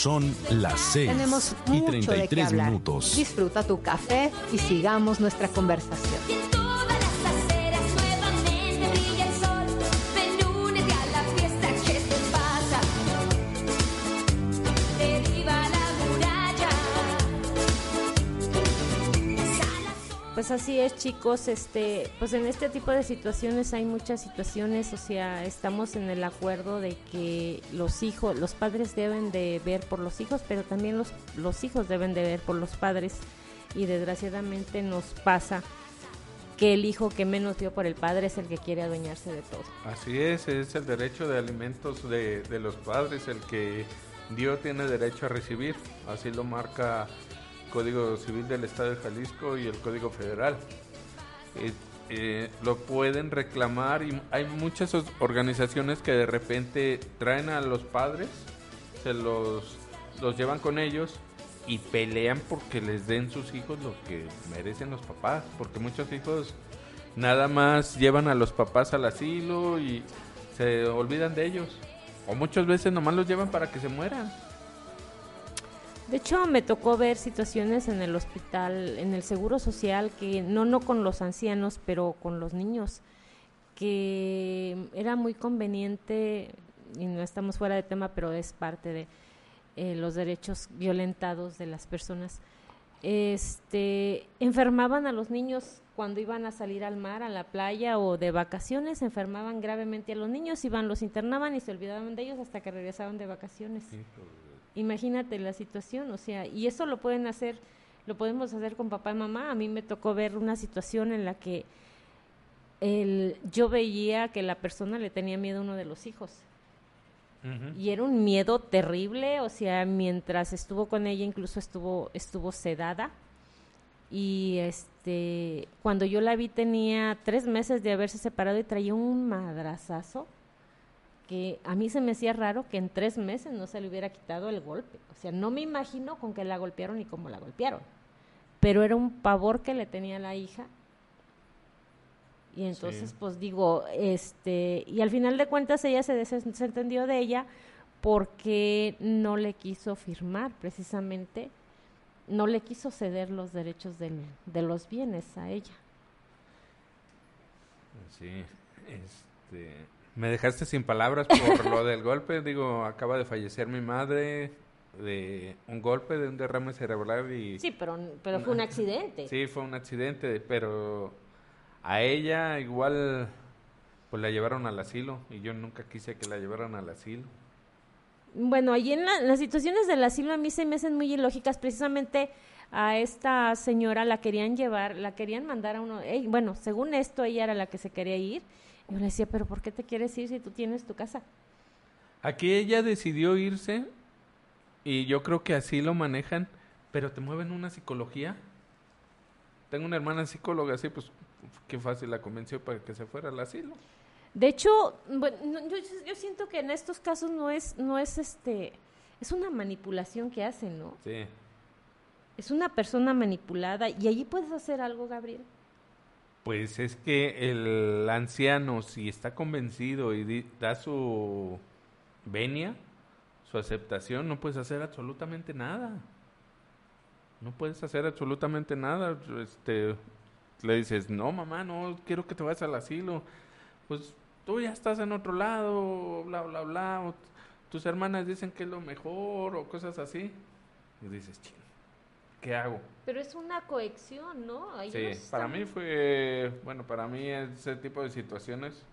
Speaker 4: Son las 6
Speaker 1: Tenemos
Speaker 4: y
Speaker 1: mucho de qué
Speaker 4: 33 minutos.
Speaker 1: Disfruta tu café y sigamos nuestra conversación.
Speaker 2: Pues así es, chicos. Este, pues en este tipo de situaciones hay muchas situaciones, o sea, estamos en el acuerdo de que los hijos, los padres deben de ver por los hijos, pero también los los hijos deben de ver por los padres y desgraciadamente nos pasa que el hijo que menos vio por el padre es el que quiere adueñarse de todo.
Speaker 3: Así es, es el derecho de alimentos de, de los padres el que Dios tiene derecho a recibir. Así lo marca Código Civil del Estado de Jalisco y el Código Federal. Eh, eh, lo pueden reclamar y hay muchas organizaciones que de repente traen a los padres, se los, los llevan con ellos y pelean porque les den sus hijos lo que merecen los papás, porque muchos hijos nada más llevan a los papás al asilo y se olvidan de ellos. O muchas veces nomás los llevan para que se mueran.
Speaker 2: De hecho, me tocó ver situaciones en el hospital, en el seguro social, que no no con los ancianos, pero con los niños, que era muy conveniente y no estamos fuera de tema, pero es parte de eh, los derechos violentados de las personas. Este, enfermaban a los niños cuando iban a salir al mar, a la playa o de vacaciones, enfermaban gravemente a los niños, iban, los internaban y se olvidaban de ellos hasta que regresaban de vacaciones. Imagínate la situación, o sea, y eso lo pueden hacer, lo podemos hacer con papá y mamá. A mí me tocó ver una situación en la que el, yo veía que la persona le tenía miedo a uno de los hijos. Y era un miedo terrible, o sea, mientras estuvo con ella incluso estuvo estuvo sedada. Y este, cuando yo la vi tenía tres meses de haberse separado y traía un madrazazo que a mí se me hacía raro que en tres meses no se le hubiera quitado el golpe. O sea, no me imagino con qué la golpearon y cómo la golpearon. Pero era un pavor que le tenía la hija. Y entonces,
Speaker 3: Sí.
Speaker 2: pues digo, este, y al final de cuentas ella se des- desentendió de ella porque no le quiso firmar precisamente, no le quiso ceder los derechos del- de los bienes a ella.
Speaker 3: Sí, este, me dejaste sin palabras por lo del golpe. Digo, acaba de fallecer mi madre de un golpe, de un derrame cerebral y
Speaker 2: Sí, pero, pero fue un accidente.
Speaker 3: sí, fue un accidente, pero a ella igual pues la llevaron al asilo y yo nunca quise que la llevaran al asilo.
Speaker 2: Bueno, allí en la- las situaciones del asilo a mí se me hacen muy ilógicas. Precisamente a esta señora la querían llevar, la querían mandar a uno. ey, bueno, según esto, ella era la que se quería ir. Yo le decía, pero ¿por qué te quieres ir si tú tienes tu casa?
Speaker 3: Aquí ella decidió irse y yo creo que así lo manejan, pero te mueven una psicología. Tengo una hermana psicóloga así, pues qué fácil la convenció para que se fuera al asilo.
Speaker 2: De hecho, bueno, no, yo, yo siento que en estos casos no es, no es este, es una manipulación que hacen, ¿no?
Speaker 3: Sí.
Speaker 2: Es una persona manipulada y allí puedes hacer algo, Gabriel.
Speaker 3: Pues es que el anciano, si está convencido y da su venia, su aceptación, no puedes hacer absolutamente nada. No puedes hacer absolutamente nada. Este, le dices, no, mamá, no quiero que te vayas al asilo. Pues tú ya estás en otro lado, bla, bla, bla. o tus hermanas dicen que es lo mejor o cosas así. Y dices, "Chin, ¿qué hago?
Speaker 2: Pero es una cohección, ¿no?
Speaker 3: Sí, para mí fue, bueno, para mí ese tipo de situaciones,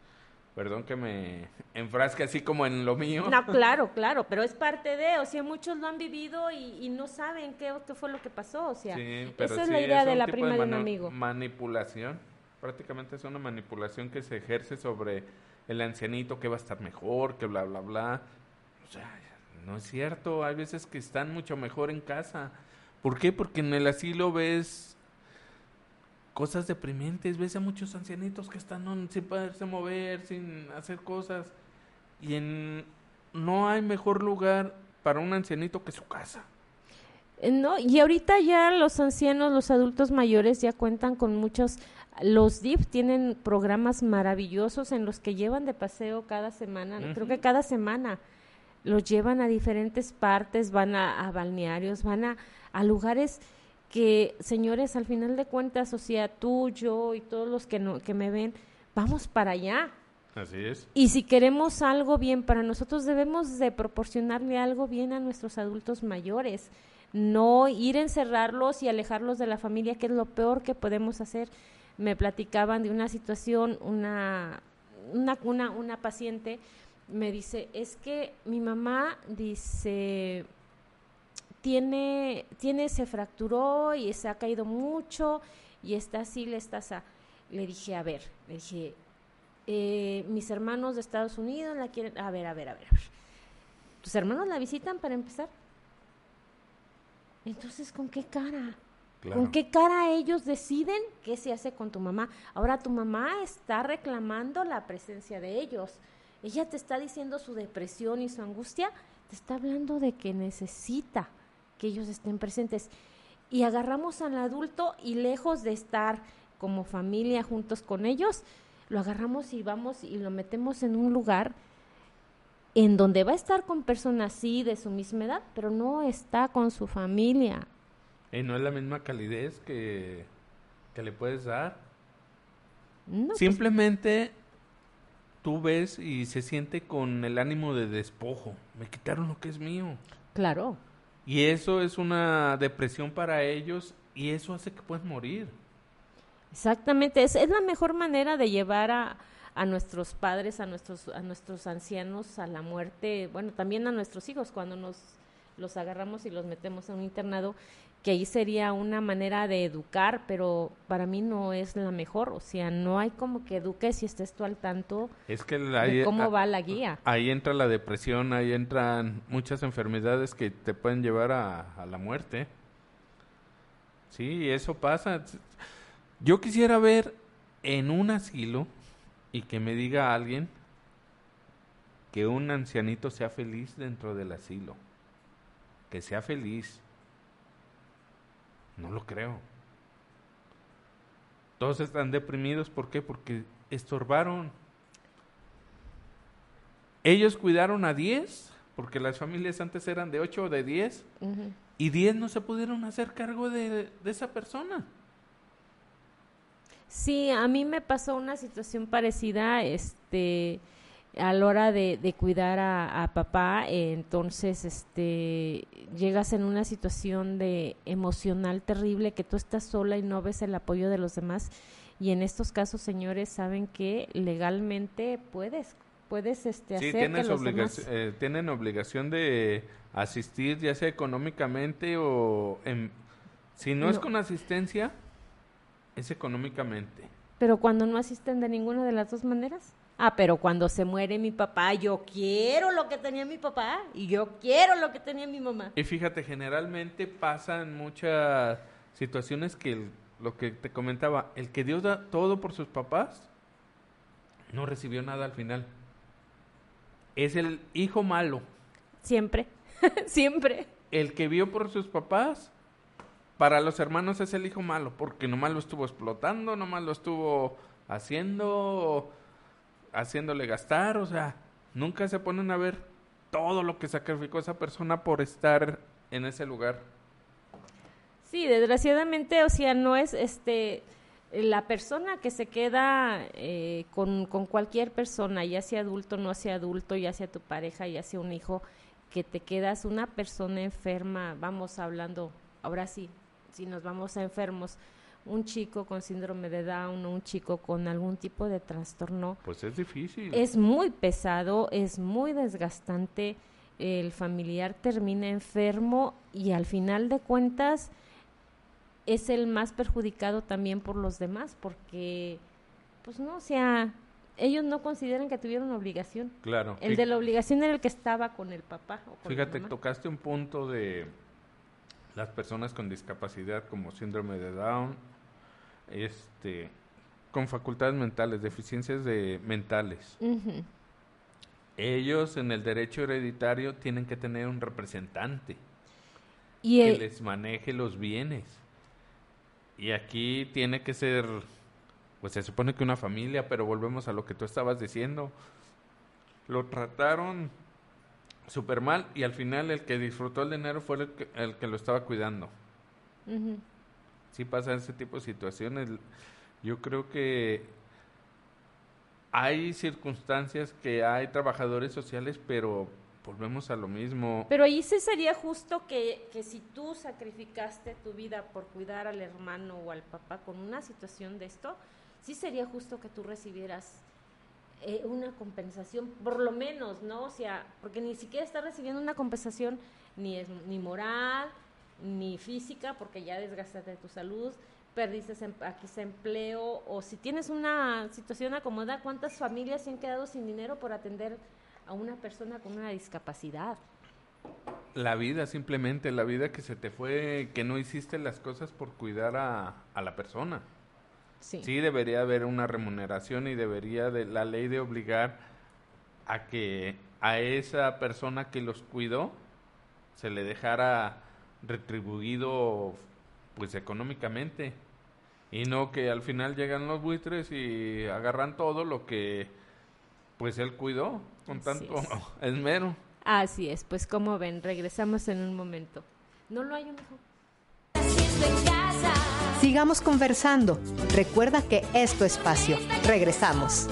Speaker 3: perdón que me enfrasque así como en lo mío.
Speaker 2: No, (laughs) claro, claro, pero es parte de, o sea, muchos lo han vivido y, y no saben qué, qué fue lo que pasó, o sea,
Speaker 3: Sí, pero
Speaker 2: esa es la idea de la prima de un amigo.
Speaker 3: Manipulación, prácticamente es una manipulación que se ejerce sobre el ancianito que va a estar mejor, que bla, bla, bla. O sea, no es cierto, hay veces que están mucho mejor en casa. ¿Por qué? Porque en el asilo ves cosas deprimentes, ves a muchos ancianitos que están sin poderse mover, sin hacer cosas. Y en, no hay mejor lugar para un ancianito que su casa.
Speaker 2: Eh, No, y ahorita ya los ancianos, los adultos mayores ya cuentan con muchos, los DIF tienen programas maravillosos en los que llevan de paseo cada semana, creo que cada semana los llevan a diferentes partes, van a, a balnearios, van a, a lugares que, señores, al final de cuentas, o sea, tú, yo y todos los que, no, que me ven, vamos para allá.
Speaker 3: Así es.
Speaker 2: Y si queremos algo bien para nosotros, debemos de proporcionarle algo bien a nuestros adultos mayores. No ir a encerrarlos y alejarlos de la familia, que es lo peor que podemos hacer. Me platicaban de una situación, una, una, una, una paciente me dice, es que mi mamá dice, tiene, tiene, se fracturó y se ha caído mucho y está así, le está así. Le dije, a ver, le dije, eh, mis hermanos de Estados Unidos la quieren, a ver, a ver, a ver, a ver. ¿Tus hermanos la visitan para empezar? Entonces, ¿con qué cara?
Speaker 3: Claro.
Speaker 2: ¿Con qué cara ellos deciden qué se hace con tu mamá? Ahora tu mamá está reclamando la presencia de ellos. Ella te está diciendo su depresión y su angustia, te está hablando de que necesita que ellos estén presentes. Y agarramos al adulto y lejos de estar como familia juntos con ellos, lo agarramos y vamos y lo metemos en un lugar en donde va a estar con personas sí de su misma edad, pero no está con su familia.
Speaker 3: Y no es la misma calidez que, que le puedes dar.
Speaker 2: No, pues,
Speaker 3: Simplemente tú ves y se siente con el ánimo de despojo. Me quitaron lo que es mío.
Speaker 2: claro.
Speaker 3: Y eso es una depresión para ellos y eso hace que puedas morir.
Speaker 2: Exactamente, es, es la mejor manera de llevar a, a nuestros padres, a nuestros, a nuestros ancianos a la muerte, bueno, también a nuestros hijos cuando nos los agarramos y los metemos en un internado, que ahí sería una manera de educar, pero para mí no es la mejor, o sea, no hay como que eduques y estés tú al tanto
Speaker 3: Es que
Speaker 2: de
Speaker 3: ahí,
Speaker 2: cómo
Speaker 3: a-
Speaker 2: va la guía.
Speaker 3: ahí entra la depresión, ahí entran muchas enfermedades que te pueden llevar a, a la muerte. Sí, eso pasa. Yo quisiera ver en un asilo y que me diga alguien que un ancianito sea feliz dentro del asilo. Que sea feliz. No lo creo. Todos están deprimidos, ¿por qué? Porque estorbaron. Ellos cuidaron a 10, porque las familias antes eran de 8 o de 10,
Speaker 2: Ujú.
Speaker 3: y 10 no se pudieron hacer cargo de, de esa persona.
Speaker 2: Sí, a mí me pasó una situación parecida, este, a la hora de, de cuidar a, a papá, eh, entonces, este, llegas en una situación de emocional terrible que tú estás sola y no ves el apoyo de los demás. Y en estos casos, señores, saben que legalmente puedes, puedes, este,
Speaker 3: Sí,
Speaker 2: hacer que los demás.
Speaker 3: eh, tienen obligación de asistir, ya sea económicamente o... En, si no, es con asistencia, es económicamente.
Speaker 2: Pero cuando no asisten de ninguna de las dos maneras. Ah, pero cuando se muere mi papá, yo quiero lo que tenía mi papá y yo quiero lo que tenía mi mamá.
Speaker 3: Y fíjate, generalmente pasan muchas situaciones que el- lo que te comentaba, el que Dios da todo por sus papás, no recibió nada al final. Es el hijo malo,
Speaker 2: Siempre, (laughs) siempre.
Speaker 3: el que vio por sus papás. Para los hermanos es el hijo malo, porque nomás lo estuvo explotando, nomás lo estuvo haciendo, haciéndole gastar, o sea, nunca se ponen a ver todo lo que sacrificó esa persona por estar en ese lugar.
Speaker 2: Sí, desgraciadamente, o sea, no es este la persona que se queda eh, con, con cualquier persona, ya sea adulto, no sea adulto, ya sea tu pareja, ya sea un hijo, que te quedas una persona enferma, vamos hablando, ahora sí, si nos vamos a enfermos, un chico con síndrome de Down o un chico con algún tipo de trastorno,
Speaker 3: Pues es difícil.
Speaker 2: es muy pesado, es muy desgastante, el familiar termina enfermo y al final de cuentas es el más perjudicado también por los demás, porque, pues no, o sea, ellos no consideran que tuvieron obligación.
Speaker 3: Claro.
Speaker 2: El de la obligación era el que estaba con el papá. O con la
Speaker 3: Fíjate,
Speaker 2: mamá.
Speaker 3: tocaste un punto de las personas con discapacidad como síndrome de Down, este, con facultades mentales, deficiencias de mentales. Ellos en el derecho hereditario tienen que tener un representante
Speaker 2: Y
Speaker 3: que les maneje los bienes. Y aquí tiene que ser, pues se supone que una familia, pero volvemos a lo que tú estabas diciendo. Lo trataron súper mal y al final el que disfrutó el dinero fue el que, el que lo estaba cuidando. Sí pasa ese tipo de situaciones. Yo creo que hay circunstancias que hay trabajadores sociales, pero volvemos a lo mismo.
Speaker 2: Pero ahí sí sería justo que, que si tú sacrificaste tu vida por cuidar al hermano o al papá con una situación de esto, sí sería justo que tú recibieras eh, una compensación, por lo menos, ¿no? O sea, porque ni siquiera estás recibiendo una compensación ni, es, ni moral, ni física, porque ya desgastaste tu salud, perdiste em- aquí ese empleo, o si tienes una situación acomodada, ¿cuántas familias se han quedado sin dinero por atender a una persona con una discapacidad?
Speaker 3: La vida, simplemente, la vida que se te fue, que no hiciste las cosas por cuidar a, a la persona.
Speaker 2: Sí.
Speaker 3: Sí debería haber una remuneración y debería de la ley de obligar a que a esa persona que los cuidó se le dejara retribuido pues económicamente y no que al final llegan los buitres y agarran todo lo que pues él cuidó con
Speaker 2: Así
Speaker 3: tanto
Speaker 2: es. (laughs)
Speaker 3: esmero.
Speaker 2: Así es, pues como ven, regresamos en un momento. No lo hay un mejor.
Speaker 1: Sigamos conversando. Recuerda que es tu espacio. Regresamos.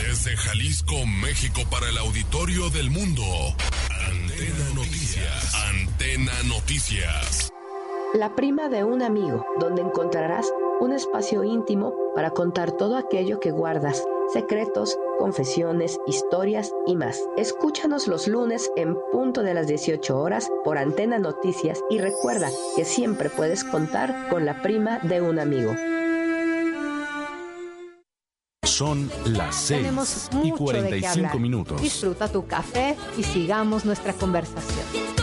Speaker 4: Desde Jalisco, México, para el auditorio del mundo. Antena Noticias. Antena Noticias.
Speaker 5: La prima de un amigo, donde encontrarás un espacio íntimo para contar todo aquello que guardas, secretos, confesiones, historias y más. Escúchanos los lunes en punto de las 18 horas por Antena Noticias y recuerda que siempre puedes contar con la prima de un amigo.
Speaker 4: Son las 6
Speaker 1: Tenemos
Speaker 4: y
Speaker 1: mucho de qué
Speaker 4: 45
Speaker 1: hablar.
Speaker 4: minutos.
Speaker 1: Disfruta tu café y sigamos nuestra conversación.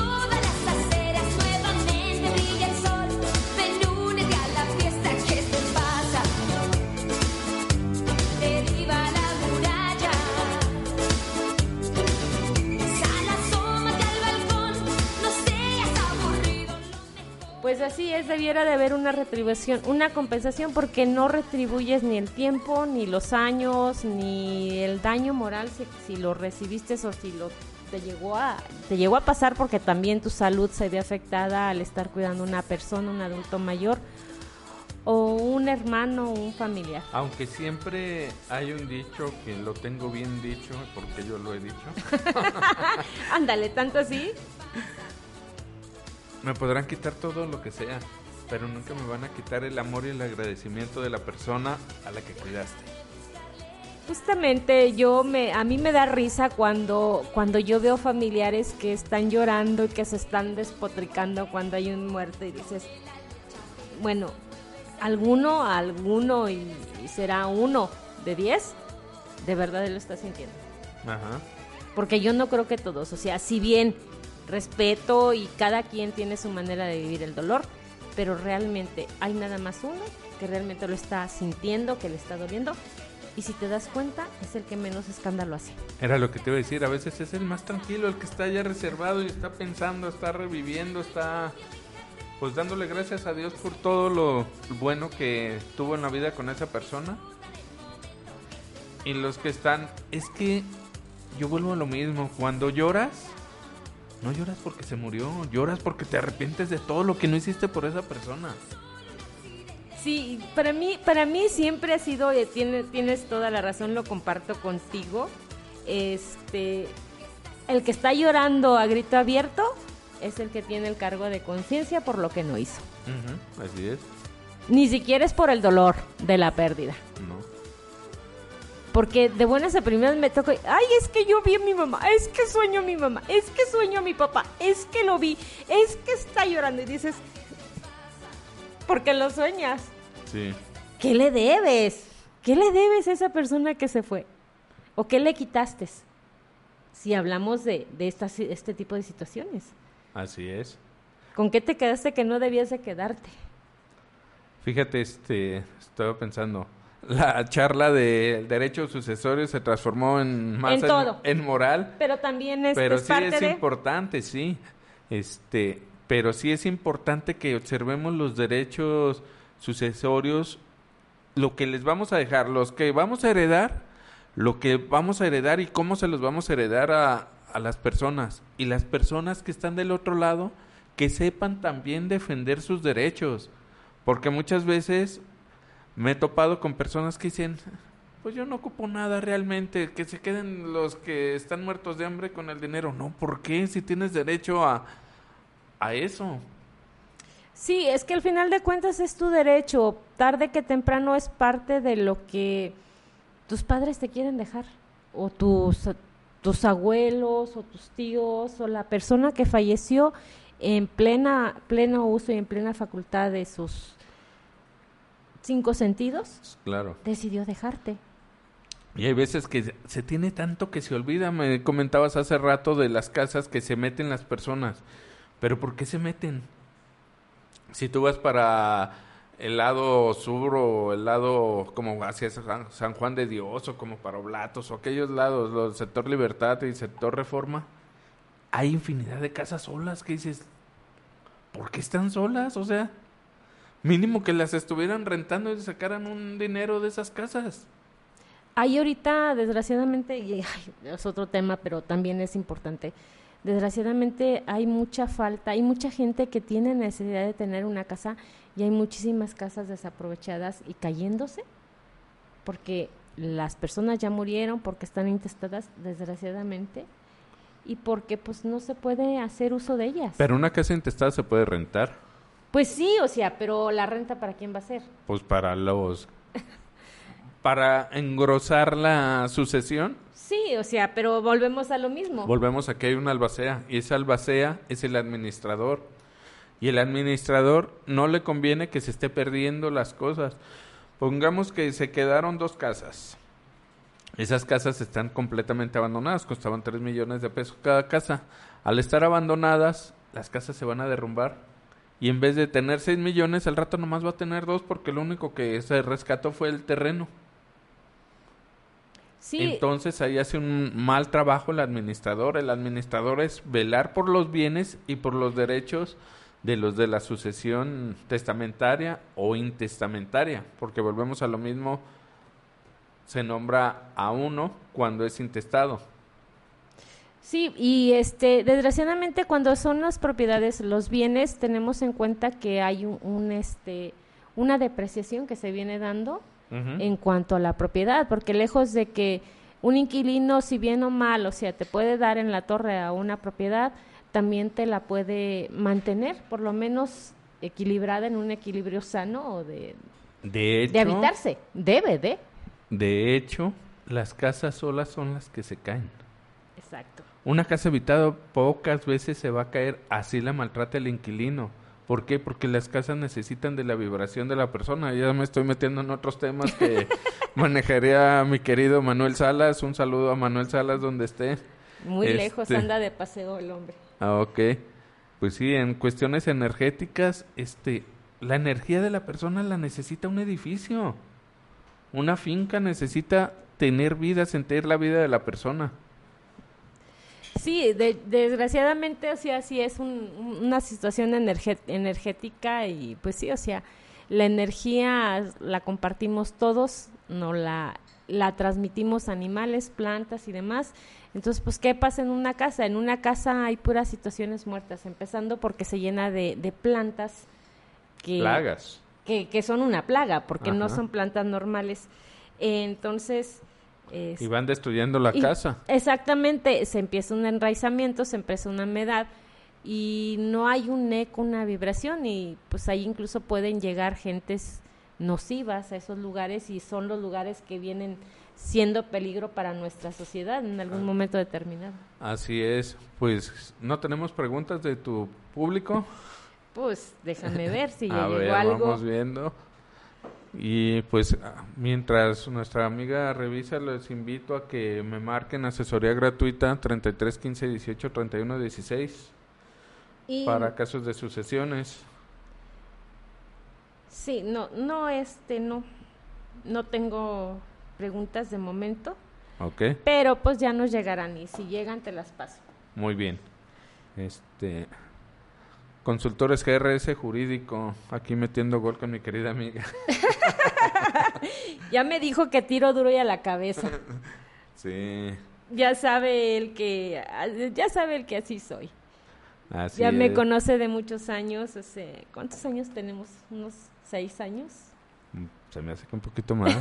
Speaker 2: Así es, debiera de haber una retribución, una compensación, porque no retribuyes ni el tiempo, ni los años, ni el daño moral si, si lo recibiste o si lo te llegó a te llegó a pasar porque también tu salud se ve afectada al estar cuidando a una persona, un adulto mayor o un hermano o un familiar.
Speaker 3: Aunque siempre hay un dicho que lo tengo bien dicho porque yo lo he dicho. (laughs)
Speaker 2: Ándale, tanto así.
Speaker 3: Me podrán quitar todo lo que sea, pero nunca me van a quitar el amor y el agradecimiento de la persona a la que cuidaste.
Speaker 2: Justamente yo me a mí me da risa cuando cuando yo veo familiares que están llorando y que se están despotricando cuando hay un muerto y dices, bueno, alguno, alguno y, y será uno de diez, de verdad él lo está sintiendo.
Speaker 3: Ajá.
Speaker 2: Porque yo no creo que todos, o sea, si bien respeto y cada quien tiene su manera de vivir el dolor, pero realmente hay nada más uno que realmente lo está sintiendo, que le está doliendo y si te das cuenta es el que menos escándalo hace.
Speaker 3: Era lo que te iba a decir, a veces es el más tranquilo, el que está ya reservado y está pensando, está reviviendo, está pues dándole gracias a Dios por todo lo bueno que tuvo en la vida con esa persona. Y los que están, es que yo vuelvo a lo mismo, cuando lloras, no lloras porque se murió, lloras porque te arrepientes de todo lo que no hiciste por esa persona.
Speaker 2: Sí, para mí, para mí siempre ha sido, eh, tiene- tienes toda la razón, lo comparto contigo. Este, el que está llorando a grito abierto es el que tiene el cargo de conciencia por lo que no hizo.
Speaker 3: Así es,
Speaker 2: Ni siquiera es por el dolor de la pérdida.
Speaker 3: ¿no?
Speaker 2: Porque de buenas a primeras me toca, ay, es que yo vi a mi mamá, es que sueño a mi mamá, es que sueño a mi papá, es que lo vi, es que está llorando. Y dices, porque lo sueñas.
Speaker 3: Sí.
Speaker 2: ¿Qué le debes? ¿Qué le debes a esa persona que se fue? ¿O qué le quitaste? Si hablamos de, de estas- este tipo de situaciones.
Speaker 3: Así es.
Speaker 2: ¿Con qué te quedaste que no debías de quedarte?
Speaker 3: Fíjate, este, estaba pensando, la charla del derecho sucesorio se transformó en más
Speaker 2: En todo.
Speaker 3: en moral,
Speaker 2: Pero también es,
Speaker 3: pero
Speaker 2: es
Speaker 3: sí
Speaker 2: parte
Speaker 3: es
Speaker 2: de...
Speaker 3: importante, sí, este, pero sí es importante que observemos los derechos sucesorios, lo que les vamos a dejar, los que vamos a heredar, lo que vamos a heredar y cómo se los vamos a heredar a, a las personas. Y las personas que están del otro lado que sepan también defender sus derechos, porque muchas veces me he topado con personas que dicen, pues yo no ocupo nada realmente, que se queden los que están muertos de hambre con el dinero. No, ¿por qué? Si tienes derecho a, a eso.
Speaker 2: Sí, es que al final de cuentas es tu derecho. Tarde que temprano es parte de lo que tus padres te quieren dejar. O tus, tus abuelos, o tus tíos, o la persona que falleció en plena, pleno uso y en plena facultad de sus cinco sentidos,
Speaker 3: Claro.
Speaker 2: decidió dejarte.
Speaker 3: Y hay veces que se- tiene tanto que se olvida. Me comentabas hace rato de las casas que se meten las personas. Pero ¿por qué se meten? Si tú vas para el lado sur o el lado como hacia San San Juan de Dios o como para Oblatos o aquellos lados, los sector Libertad y sector Reforma, hay infinidad de casas solas que dices, ¿por qué están solas? O sea, mínimo que las estuvieran rentando y sacaran un dinero de esas casas.
Speaker 2: Hay ahorita, desgraciadamente, y ay, es otro tema, pero también es importante. Desgraciadamente hay mucha falta, hay mucha gente que tiene necesidad de tener una casa y hay muchísimas casas desaprovechadas y cayéndose porque las personas ya murieron, porque están intestadas, desgraciadamente, y porque pues no se puede hacer uso de ellas.
Speaker 3: Pero una casa intestada se puede rentar.
Speaker 2: Pues sí, o sea, pero la renta para quién va a ser?
Speaker 3: Pues para los... Para engrosar la sucesión,
Speaker 2: Sí, o sea, pero volvemos a lo mismo.
Speaker 3: volvemos a que hay una albacea. Y esa albacea es el administrador. Y el administrador no le conviene que se esté perdiendo las cosas. Pongamos que se quedaron dos casas. Esas casas están completamente abandonadas, costaban 3 millones de pesos cada casa. Al estar abandonadas, las casas se van a derrumbar. Y en vez de tener 6 millones, al rato nomás va a tener 2 porque lo único que se rescató fue el terreno.
Speaker 2: sí,
Speaker 3: Entonces ahí hace un mal trabajo el administrador. El administrador es velar por los bienes y por los derechos de los de la sucesión testamentaria o intestamentaria, porque volvemos a lo mismo, se nombra a uno cuando es intestado.
Speaker 2: Sí, y este, desgraciadamente cuando son las propiedades, los bienes, tenemos en cuenta que hay un, un, este, una depreciación que se viene dando en cuanto a la propiedad, porque lejos de que un inquilino, si bien o mal, o sea, te puede dar en la torre a una propiedad, también te la puede mantener, por lo menos equilibrada en un equilibrio sano o de,
Speaker 3: De hecho,
Speaker 2: de habitarse. Debe de.
Speaker 3: de hecho, las casas solas son las que se caen.
Speaker 2: Exacto.
Speaker 3: Una casa habitada pocas veces se va a caer, así la maltrata el inquilino. ¿Por qué? Porque las casas necesitan de la vibración de la persona. Ya me estoy metiendo en otros temas que (laughs) manejaría mi querido Manuel Salas. Un saludo a Manuel Salas donde esté.
Speaker 2: Muy lejos
Speaker 3: Este-
Speaker 2: anda de paseo el hombre.
Speaker 3: Ah, ok. Pues sí, en cuestiones energéticas, este, la energía de la persona la necesita un edificio. Una finca necesita tener vida, sentir la vida de la persona.
Speaker 2: Sí, de- desgraciadamente, o sea, sí es un- un- una situación energética y pues sí, o sea, la energía la compartimos todos, no la, la transmitimos animales, plantas y demás. Entonces, pues, ¿qué pasa en una casa? En una casa hay puras situaciones muertas, empezando porque se llena de, de plantas que,
Speaker 3: Plagas.
Speaker 2: que, que son una plaga, porque no son plantas normales. Entonces...
Speaker 3: Y van destruyendo la
Speaker 2: y-
Speaker 3: casa.
Speaker 2: Exactamente, se empieza un enraizamiento, se empieza una humedad y no hay un eco, una vibración y pues ahí incluso pueden llegar gentes nocivas a esos lugares y son los lugares que vienen siendo peligro para nuestra sociedad en algún
Speaker 3: Ah.
Speaker 2: momento determinado.
Speaker 3: Así es. Pues, ¿no tenemos preguntas de tu público?
Speaker 2: Pues déjame ver si (laughs)
Speaker 3: A
Speaker 2: llegó
Speaker 3: ver,
Speaker 2: algo.
Speaker 3: vamos viendo. Y pues ah, mientras nuestra amiga revisa, les invito a que me marquen asesoría gratuita 33 15 18 31 16
Speaker 2: Y-
Speaker 3: para casos de sucesiones.
Speaker 2: Sí, no, no, este, no, no tengo preguntas de momento,
Speaker 3: ¿Ok?
Speaker 2: pero pues ya nos llegarán y si llegan te las paso.
Speaker 3: Muy bien. Este. Consultores GRS jurídico, aquí metiendo gol con mi querida amiga. (laughs)
Speaker 2: Ya me dijo que tiro duro y a la cabeza. (laughs)
Speaker 3: Sí,
Speaker 2: Ya sabe el que, ya sabe el que así soy.
Speaker 3: así
Speaker 2: ya me conoce de muchos años. Hace, ¿Cuántos años tenemos? ¿Unos seis años?
Speaker 3: Mm, Se me hace que un poquito más.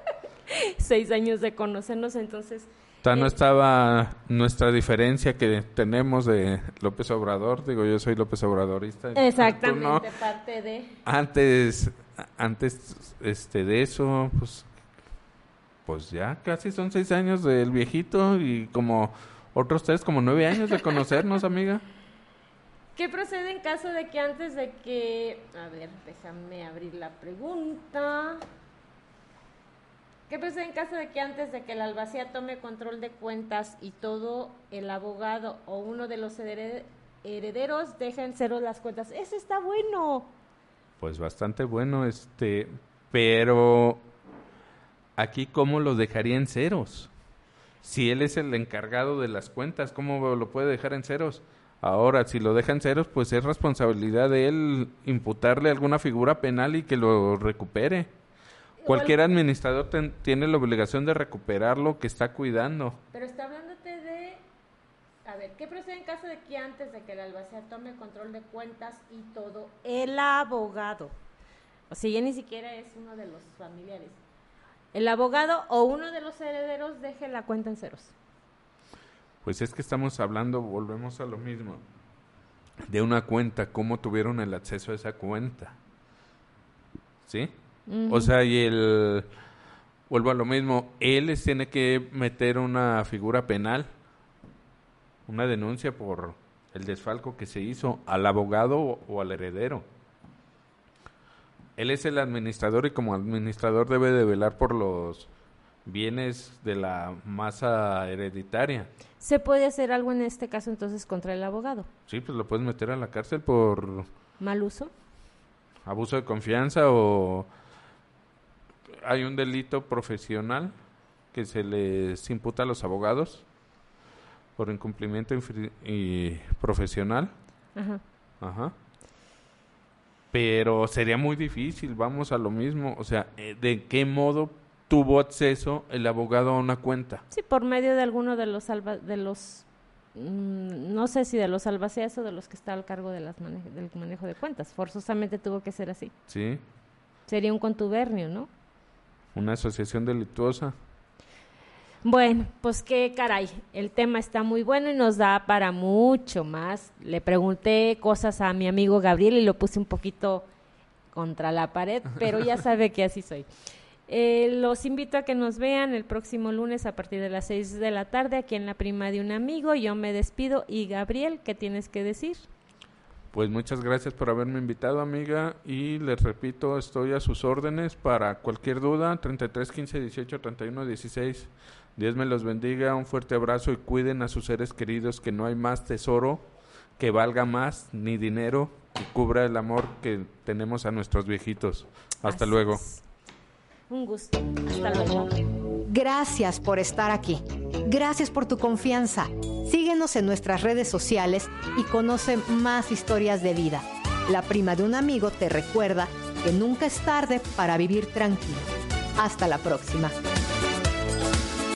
Speaker 3: (laughs)
Speaker 2: seis años de conocernos, entonces...
Speaker 3: Ta no
Speaker 2: eh,
Speaker 3: estaba nuestra diferencia que tenemos de López Obrador. Digo, yo soy López Obradorista.
Speaker 2: Exactamente,
Speaker 3: no.
Speaker 2: parte de...
Speaker 3: Antes, antes este, de eso, pues, pues ya casi son seis años del viejito y como otros tres, como nueve años de conocernos, amiga.
Speaker 2: ¿Qué procede en caso de que antes de que... A ver, déjame abrir la pregunta. ¿Qué procede en caso de que antes de que el albacea tome control de cuentas y todo el abogado o uno de los hered- herederos dejen cero las cuentas? Ese está bueno.
Speaker 3: Pues bastante bueno, este, pero aquí cómo lo dejaría en ceros. Si él es el encargado de las cuentas, ¿cómo lo puede dejar en ceros? Ahora, si lo deja en ceros, pues es responsabilidad de él imputarle alguna figura penal y que lo recupere. Cualquier administrador ten- tiene la obligación de recuperar lo que está cuidando.
Speaker 2: Pero está hablándote de... A ver, ¿qué procede en caso de que antes de que el albacea tome control de cuentas y todo el abogado? O sea, ya ni siquiera es uno de los familiares. El abogado o uno de los herederos deje la cuenta en ceros.
Speaker 3: Pues es que estamos hablando, volvemos a lo mismo, de una cuenta, cómo tuvieron el acceso a esa cuenta. ¿Sí? O sea, y el, vuelvo a lo mismo, él les tiene que meter una figura penal, una denuncia por el desfalco que se hizo al abogado o, o al heredero. Él es el administrador y como administrador debe de velar por los bienes de la masa hereditaria.
Speaker 2: ¿Se puede hacer algo en este caso entonces contra el abogado?
Speaker 3: Sí, pues lo puedes meter a la cárcel por
Speaker 2: ¿Mal uso?
Speaker 3: abuso de confianza o hay un delito profesional que se les imputa a los abogados por incumplimiento y profesional.
Speaker 2: Ajá.
Speaker 3: Ajá. Pero sería muy difícil, vamos a lo mismo. O sea, eh, ¿de qué modo tuvo acceso el abogado a una cuenta?
Speaker 2: Sí, por medio de alguno de los alba- de los mm, no sé si de los albaceas o de los que está al cargo de las mane- del manejo de cuentas. Forzosamente tuvo que ser así.
Speaker 3: ¿Sí?
Speaker 2: Sería un contubernio, ¿no?
Speaker 3: Una asociación delictuosa.
Speaker 2: Bueno, pues qué caray, el tema está muy bueno y nos da para mucho más. Le pregunté cosas a mi amigo Gabriel y lo puse un poquito contra la pared, pero ya (laughs) sabe que así soy. Eh, los invito a que nos vean el próximo lunes a partir de las 6 de la tarde aquí en la prima de un amigo. Yo me despido y Gabriel, ¿qué tienes que decir?
Speaker 3: Pues muchas gracias por haberme invitado, amiga. Y les repito, estoy a sus órdenes para cualquier duda. 33 15 18 31 16. Dios me los bendiga. Un fuerte abrazo y cuiden a sus seres queridos, que no hay más tesoro que valga más ni dinero que cubra el amor que tenemos a nuestros viejitos. Hasta
Speaker 2: Así
Speaker 3: luego.
Speaker 2: es. Un gusto. Hasta luego.
Speaker 1: Gracias por estar aquí. Gracias por tu confianza. Síguenos en nuestras redes sociales y conoce más historias de vida. La prima de un amigo te recuerda que nunca es tarde para vivir tranquilo. Hasta la próxima.